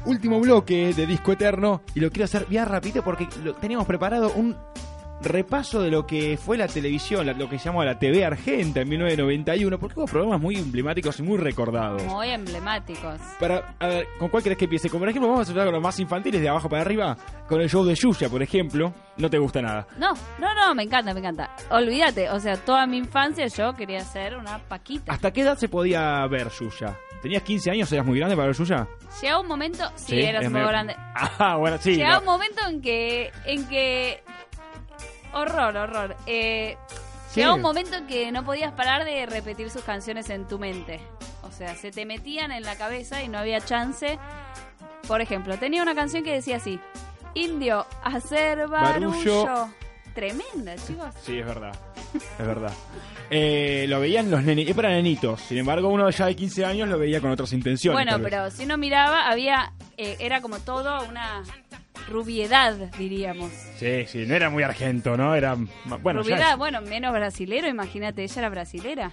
Último bloque de Disco Eterno. Y lo quiero hacer bien rápido porque lo, teníamos preparado un repaso de lo que fue la televisión, lo que se llama la TV Argenta en 1991, porque hubo programas muy emblemáticos y muy recordados. Muy emblemáticos. Para, a ver, ¿con cuál querés que empiece? Como por ejemplo, vamos a empezar con los más infantiles, de abajo para arriba, con el show de Yuya, por ejemplo. No te gusta nada. No, no, no, me encanta, me encanta. Olvídate, o sea, toda mi infancia yo quería ser una paquita. ¿Hasta qué edad se podía ver Yuya? ¿Tenías 15 años? ¿Eras muy grande para ver Yuya? Llega un momento, sí, Sí, eras muy medio- grande. *laughs* Ah, bueno, sí. Llega no. un momento en que, en que, horror, horror. Eh, Llegaba un momento en que no podías parar de repetir sus canciones en tu mente. O sea, se te metían en la cabeza y no había chance. Por ejemplo, tenía una canción que decía así: Indio, hacer barullo. Barullo. Tremenda, chicos. Sí, es verdad. Es verdad. Eh, lo veían los nenitos. Es para nenitos. Sin embargo, uno ya de 15 años lo veía con otras intenciones. Bueno, pero si uno miraba, había. eh, era como todo una rubiedad, diríamos. Sí, sí, no era muy argento, ¿no? Era. Bueno, ya rubiedad, es- bueno, menos brasilero, imagínate, ella era brasilera.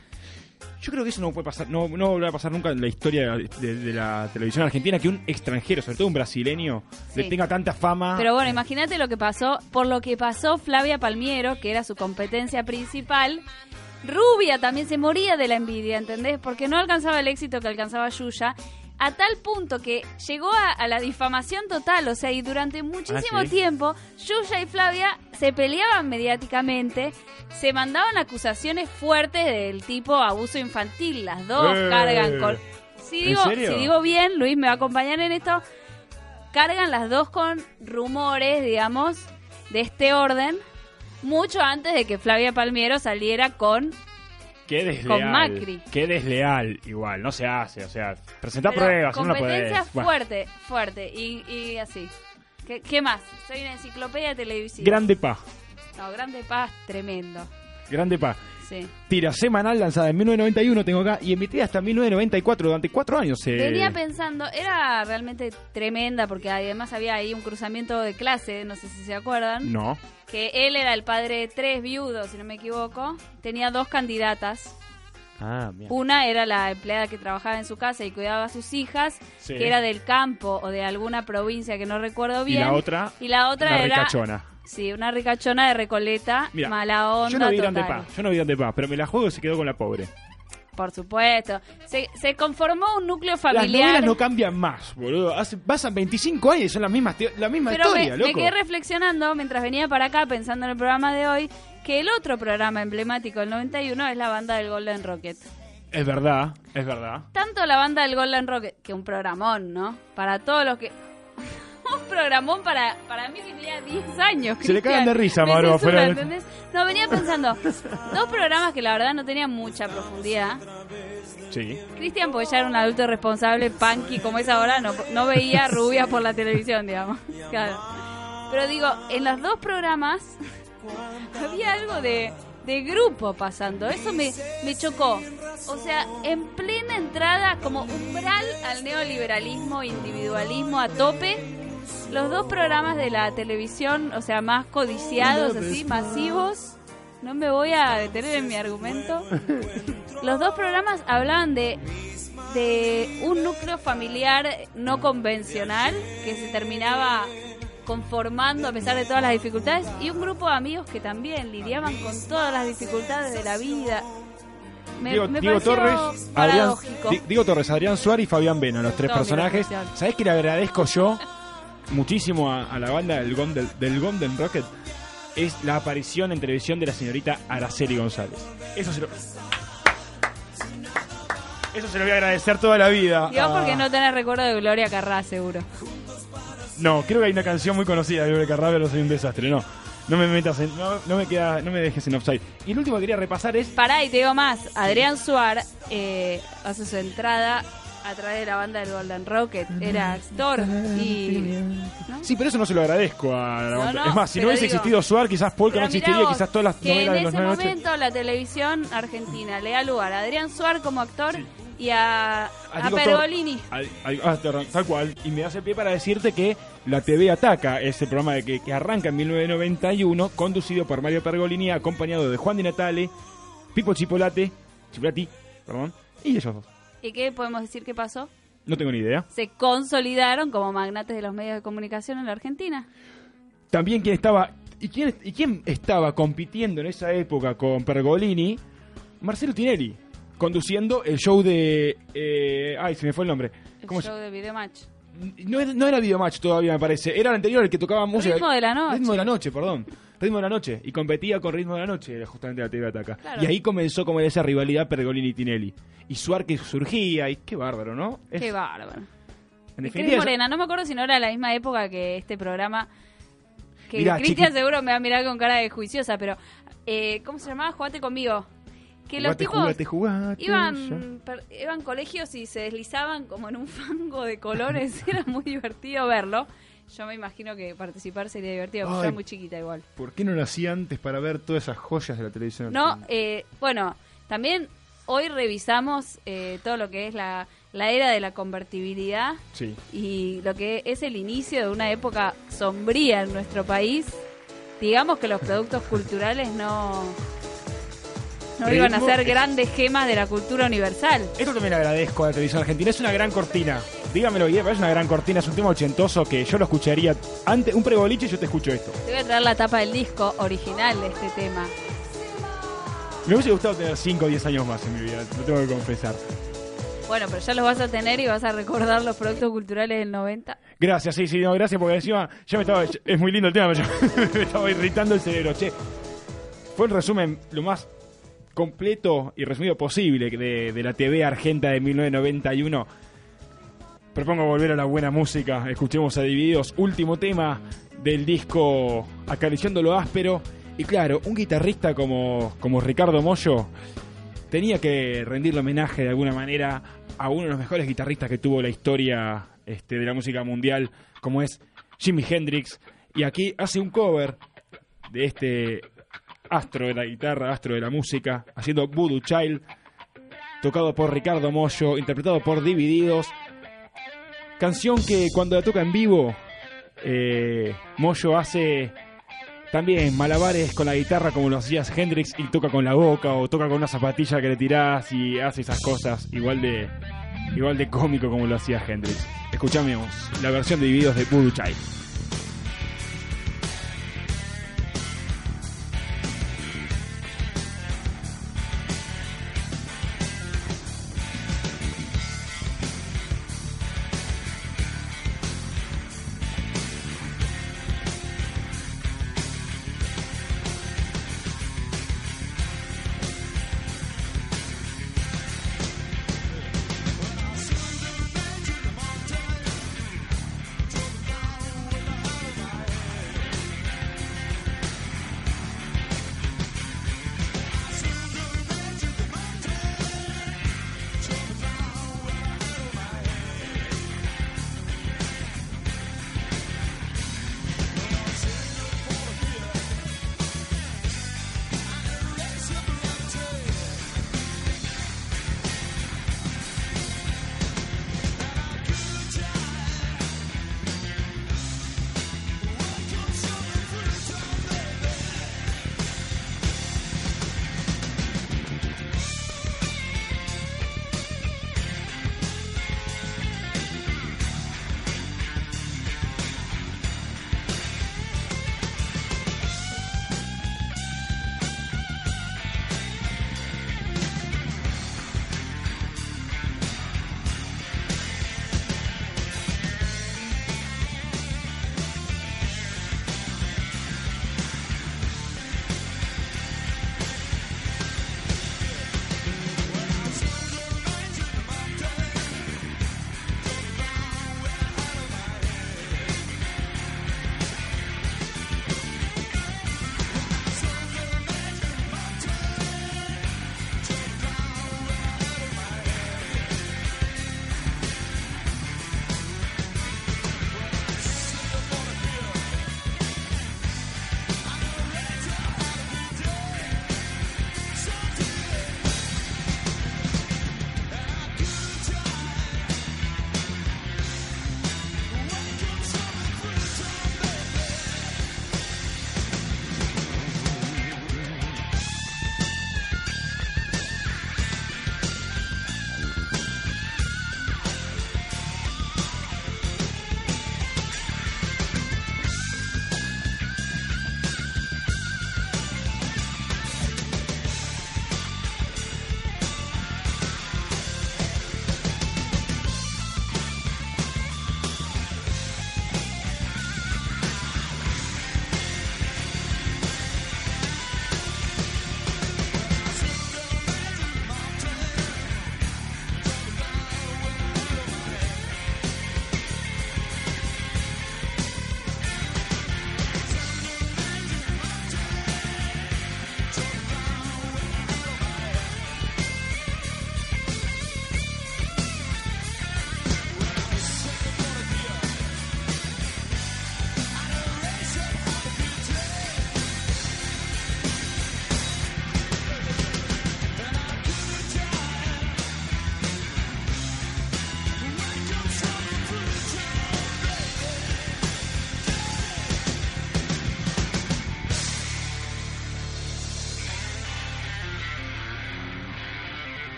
Yo creo que eso no puede pasar. No, no volverá a pasar nunca en la historia de, de la televisión argentina que un extranjero, sobre todo un brasileño, Sí. le tenga tanta fama. Pero bueno, imagínate lo que pasó, por lo que pasó Flavia Palmiero, que era su competencia principal. Rubia también se moría de la envidia, ¿entendés? Porque no alcanzaba el éxito que alcanzaba Yuya. A tal punto que llegó a, a la difamación total, o sea, y durante muchísimo Ah, ¿sí? tiempo, Yuya y Flavia se peleaban mediáticamente, se mandaban acusaciones fuertes del tipo abuso infantil, las dos Eh. cargan con... Si ¿En digo, si digo bien, Luis me va a acompañar en esto, cargan las dos con rumores, digamos, de este orden, mucho antes de que Flavia Palmiero saliera con... Qué desleal. con Macri. Qué desleal, igual. No se hace, o sea, presenta pero pruebas, no lo competencia podés. Fuerte, fuerte, y, y así. ¿Qué, qué más? Soy una enciclopedia televisiva. grande pa. No, Grande Paz, tremendo. Grande pa. Sí. Tira semanal lanzada en 1991, tengo acá, y emitida hasta 1994, durante cuatro años. eh. Venía pensando, era realmente tremenda porque además había ahí un cruzamiento de clase, no sé si se acuerdan. No. que él era el padre de tres viudos, si no me equivoco. Tenía dos candidatas. Ah. Una era la empleada que trabajaba en su casa y cuidaba a sus hijas, Sí. que era del campo o de alguna provincia que no recuerdo Y bien. la otra, Y la otra era ricachona. Sí, una ricachona de Recoleta, mala onda Yo no vi Grande total. Pa, yo no vi Grande Pa, pero me la juego y se quedó con la pobre. Por supuesto. Se, se conformó un núcleo Las familiar. novelas no cambian más, boludo. Hace, pasan 25 años y son las mismas, la misma Pero historia, me, loco. me quedé reflexionando mientras venía para acá pensando en el programa de hoy que el otro programa emblemático del 91 es la banda del Golden Rocket. Es verdad, es verdad. Tanto la banda del Golden Rocket, que un programón, ¿no? Para todos los que... programón para, para mí que tenía 10 años. Se le cagan de risa, del- ¿entendés? No, venía pensando, dos programas que la verdad no tenían mucha profundidad. Sí. Cristian, porque ya era un adulto responsable, punky como es ahora, no, no veía rubia por la televisión, digamos. Claro. Pero digo, en los dos programas *laughs* había algo de, de grupo pasando. Eso me, me chocó. O sea, en plena entrada, como umbral al neoliberalismo, individualismo a tope, los dos programas de la televisión, o sea, más codiciados, así, masivos. No me voy a detener en mi argumento. *laughs* Los dos programas hablaban de, de un núcleo familiar no convencional que se terminaba conformando a pesar de todas las dificultades y un grupo de amigos que también lidiaban con todas las dificultades de la vida. Me, Diego, me Diego Torres, Adrián, Diego Torres, Adrián Suárez y Fabián Veno, los tres Todo personajes. ¿Sabés que le agradezco yo muchísimo a, a la banda del Golden, del Golden Rocket? Es la aparición en televisión de la señorita Araceli González. Eso se lo. Eso se lo voy a agradecer toda la vida. Digo Ah, porque no tenés recuerdo de Gloria Carrá, seguro. No, creo que hay una canción muy conocida de Gloria Carrá, pero soy un desastre. No, no me metas en, no, no me queda, no me dejes en offside. Y el último que quería repasar es Pará, y te digo más. Adrián Suar eh, hace su entrada a través de la banda del Golden Rocket. Era actor y... ¿no? Sí, pero eso no se lo agradezco a la No, banda. no, es más, si no hubiese digo- existido Suar, quizás Polka no existiría, vos, quizás todas las que novelas de en los ese 90. momento la televisión argentina le da lugar a Adrián Suar como actor y a, A Pergolini. Tal- cual. Y me hace pie para decirte que la TV Ataca, ese programa de que, que arranca en 1991, conducido por Mario Pergolini, acompañado de Juan Di Natale, Pipo Chipolate, Chipolati, perdón, y ellos dos. ¿Y qué podemos decir que pasó? No tengo ni idea. Se consolidaron como magnates de los medios de comunicación en la Argentina. También quién estaba y quién y quién estaba compitiendo en esa época con Pergolini, Marcelo Tinelli, conduciendo el show de eh, ay, se me fue el nombre. El ¿Cómo se- show de Videomatch. No, era- no era Videomatch todavía, me parece. Era el anterior, el que tocaba música. Ritmo de la noche. Ritmo de la noche, perdón. Ritmo de la noche. Y competía con Ritmo de la noche, era justamente la TV Ataca. Claro. Y ahí comenzó como esa rivalidad Pergolini-Tinelli. Y Suar que surgía, y qué bárbaro, ¿no? Es- Qué bárbaro. en Y Cris definitiva, Morena, no me acuerdo si no era la misma época que este programa. que Cristian seguro me va a mirar con cara de juiciosa, pero eh, ¿cómo se llamaba? Jugate conmigo. Que los Jugate, tipos jugate, jugate, iban, per- iban colegios y se deslizaban como en un fango de colores. *laughs* Era muy divertido verlo. Yo me imagino que participar sería divertido, porque yo era muy chiquita igual. ¿Por qué no lo hacía antes para ver todas esas joyas de la televisión? No, eh, bueno, también hoy revisamos eh, todo lo que es la, la era de la convertibilidad Sí. y lo que es el inicio de una época sombría en nuestro país. Digamos que los productos culturales no, no iban a ser grandes gemas de la cultura universal. Esto también agradezco a la televisión argentina. Es una gran cortina. Dígamelo pero es una gran cortina. Es un tema ochentoso que yo lo escucharía antes. Un pregoliche y yo te escucho esto. Te voy a traer la tapa del disco original de este tema. Me hubiese gustado tener 5 o 10 años más en mi vida, lo tengo que confesar. Bueno, pero ya los vas a tener y vas a recordar los productos culturales del 90. Gracias, sí, sí, no, gracias porque encima ya me estaba. Es muy lindo el tema, *laughs* pero me estaba irritando el cerebro. Che, fue el resumen lo más completo y resumido posible de, de la TV Argenta de 1991. Propongo volver a la buena música. Escuchemos a Divididos, último tema del disco Acariciando lo áspero. Y claro, un guitarrista como, como Ricardo Mollo tenía que rendirle homenaje de alguna manera a uno de los mejores guitarristas que tuvo la historia este, de la música mundial, como es Jimi Hendrix. Y aquí hace un cover de este astro de la guitarra, astro de la música, haciendo Voodoo Child, tocado por Ricardo Mollo, interpretado por Divididos. Canción que cuando la toca en vivo, eh, Mollo hace también malabares con la guitarra como lo hacía Hendrix y toca con la boca o toca con una zapatilla que le tirás y hace esas cosas igual de igual de cómico como lo hacía Hendrix. Escuchamos la versión de Divididos de Voodoo.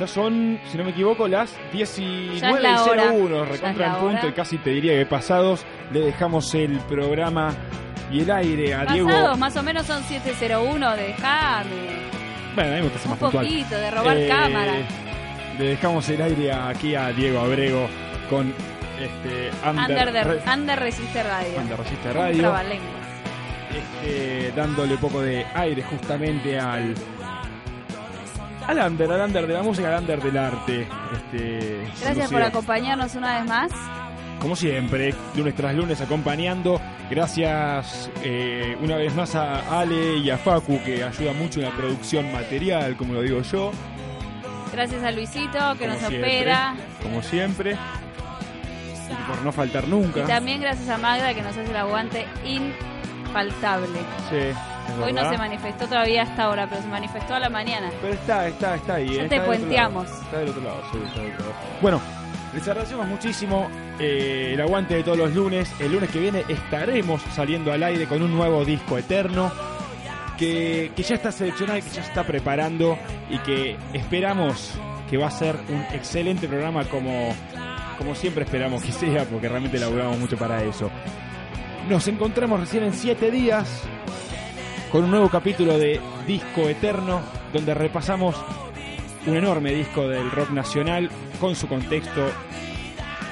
Ya son, si no me equivoco, las Ya es la hora. 19.01, Ya recontra es la en punto y casi te diría que pasados. Le dejamos el programa y el aire a Diego. Pasados, más o menos son 701, dejame. Bueno, a mí me gusta Un más puntual. poquito, de robar Eh, cámara. Le dejamos el aire aquí a Diego Abrego con este Under, Under, de, Re- Under Resiste Radio. Under Resiste Radio. este, dándole poco de aire justamente al al under, al under de la música, al under del arte. Este, Gracias por acompañarnos una vez más. Como siempre, lunes tras lunes acompañando. Gracias eh, una vez más a Ale y a Facu que ayuda mucho en la producción material, como lo digo yo. Gracias a Luisito que como nos siempre, opera. Como siempre. Y por no faltar nunca. Y también gracias a Magda que nos hace el aguante infaltable. Sí, Hoy no se manifestó todavía hasta ahora, pero se manifestó a la mañana. Pero está, está, está ahí. Ya eh, te está otro puenteamos. Está del otro lado, sí, está del otro lado. Bueno, les agradecemos muchísimo eh, el aguante de todos los lunes. El lunes que viene estaremos saliendo al aire con un nuevo disco eterno que, que ya está seleccionado y que ya está preparando y que esperamos que va a ser un excelente programa como, como siempre esperamos que sea, porque realmente laburamos mucho para eso. Nos encontramos recién en 7 días con un nuevo capítulo de Disco Eterno, donde repasamos un enorme disco del rock nacional con su contexto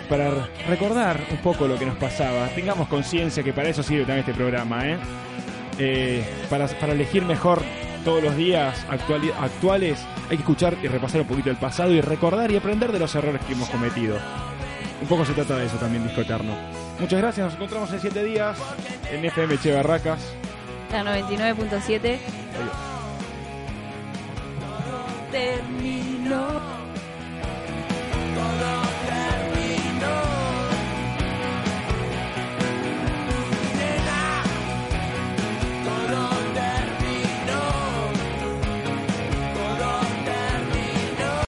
para recordar un poco lo que nos pasaba. Tengamos conciencia que para eso sirve también este programa, ¿eh? Eh, para, para elegir mejor todos los días actuales hay que escuchar y repasar un poquito el pasado y recordar y aprender de los errores que hemos cometido. Un poco se trata de eso también, Disco Eterno. Muchas gracias, nos encontramos en 7 días en FM Che Barracas. La noventa y nueve punto siete.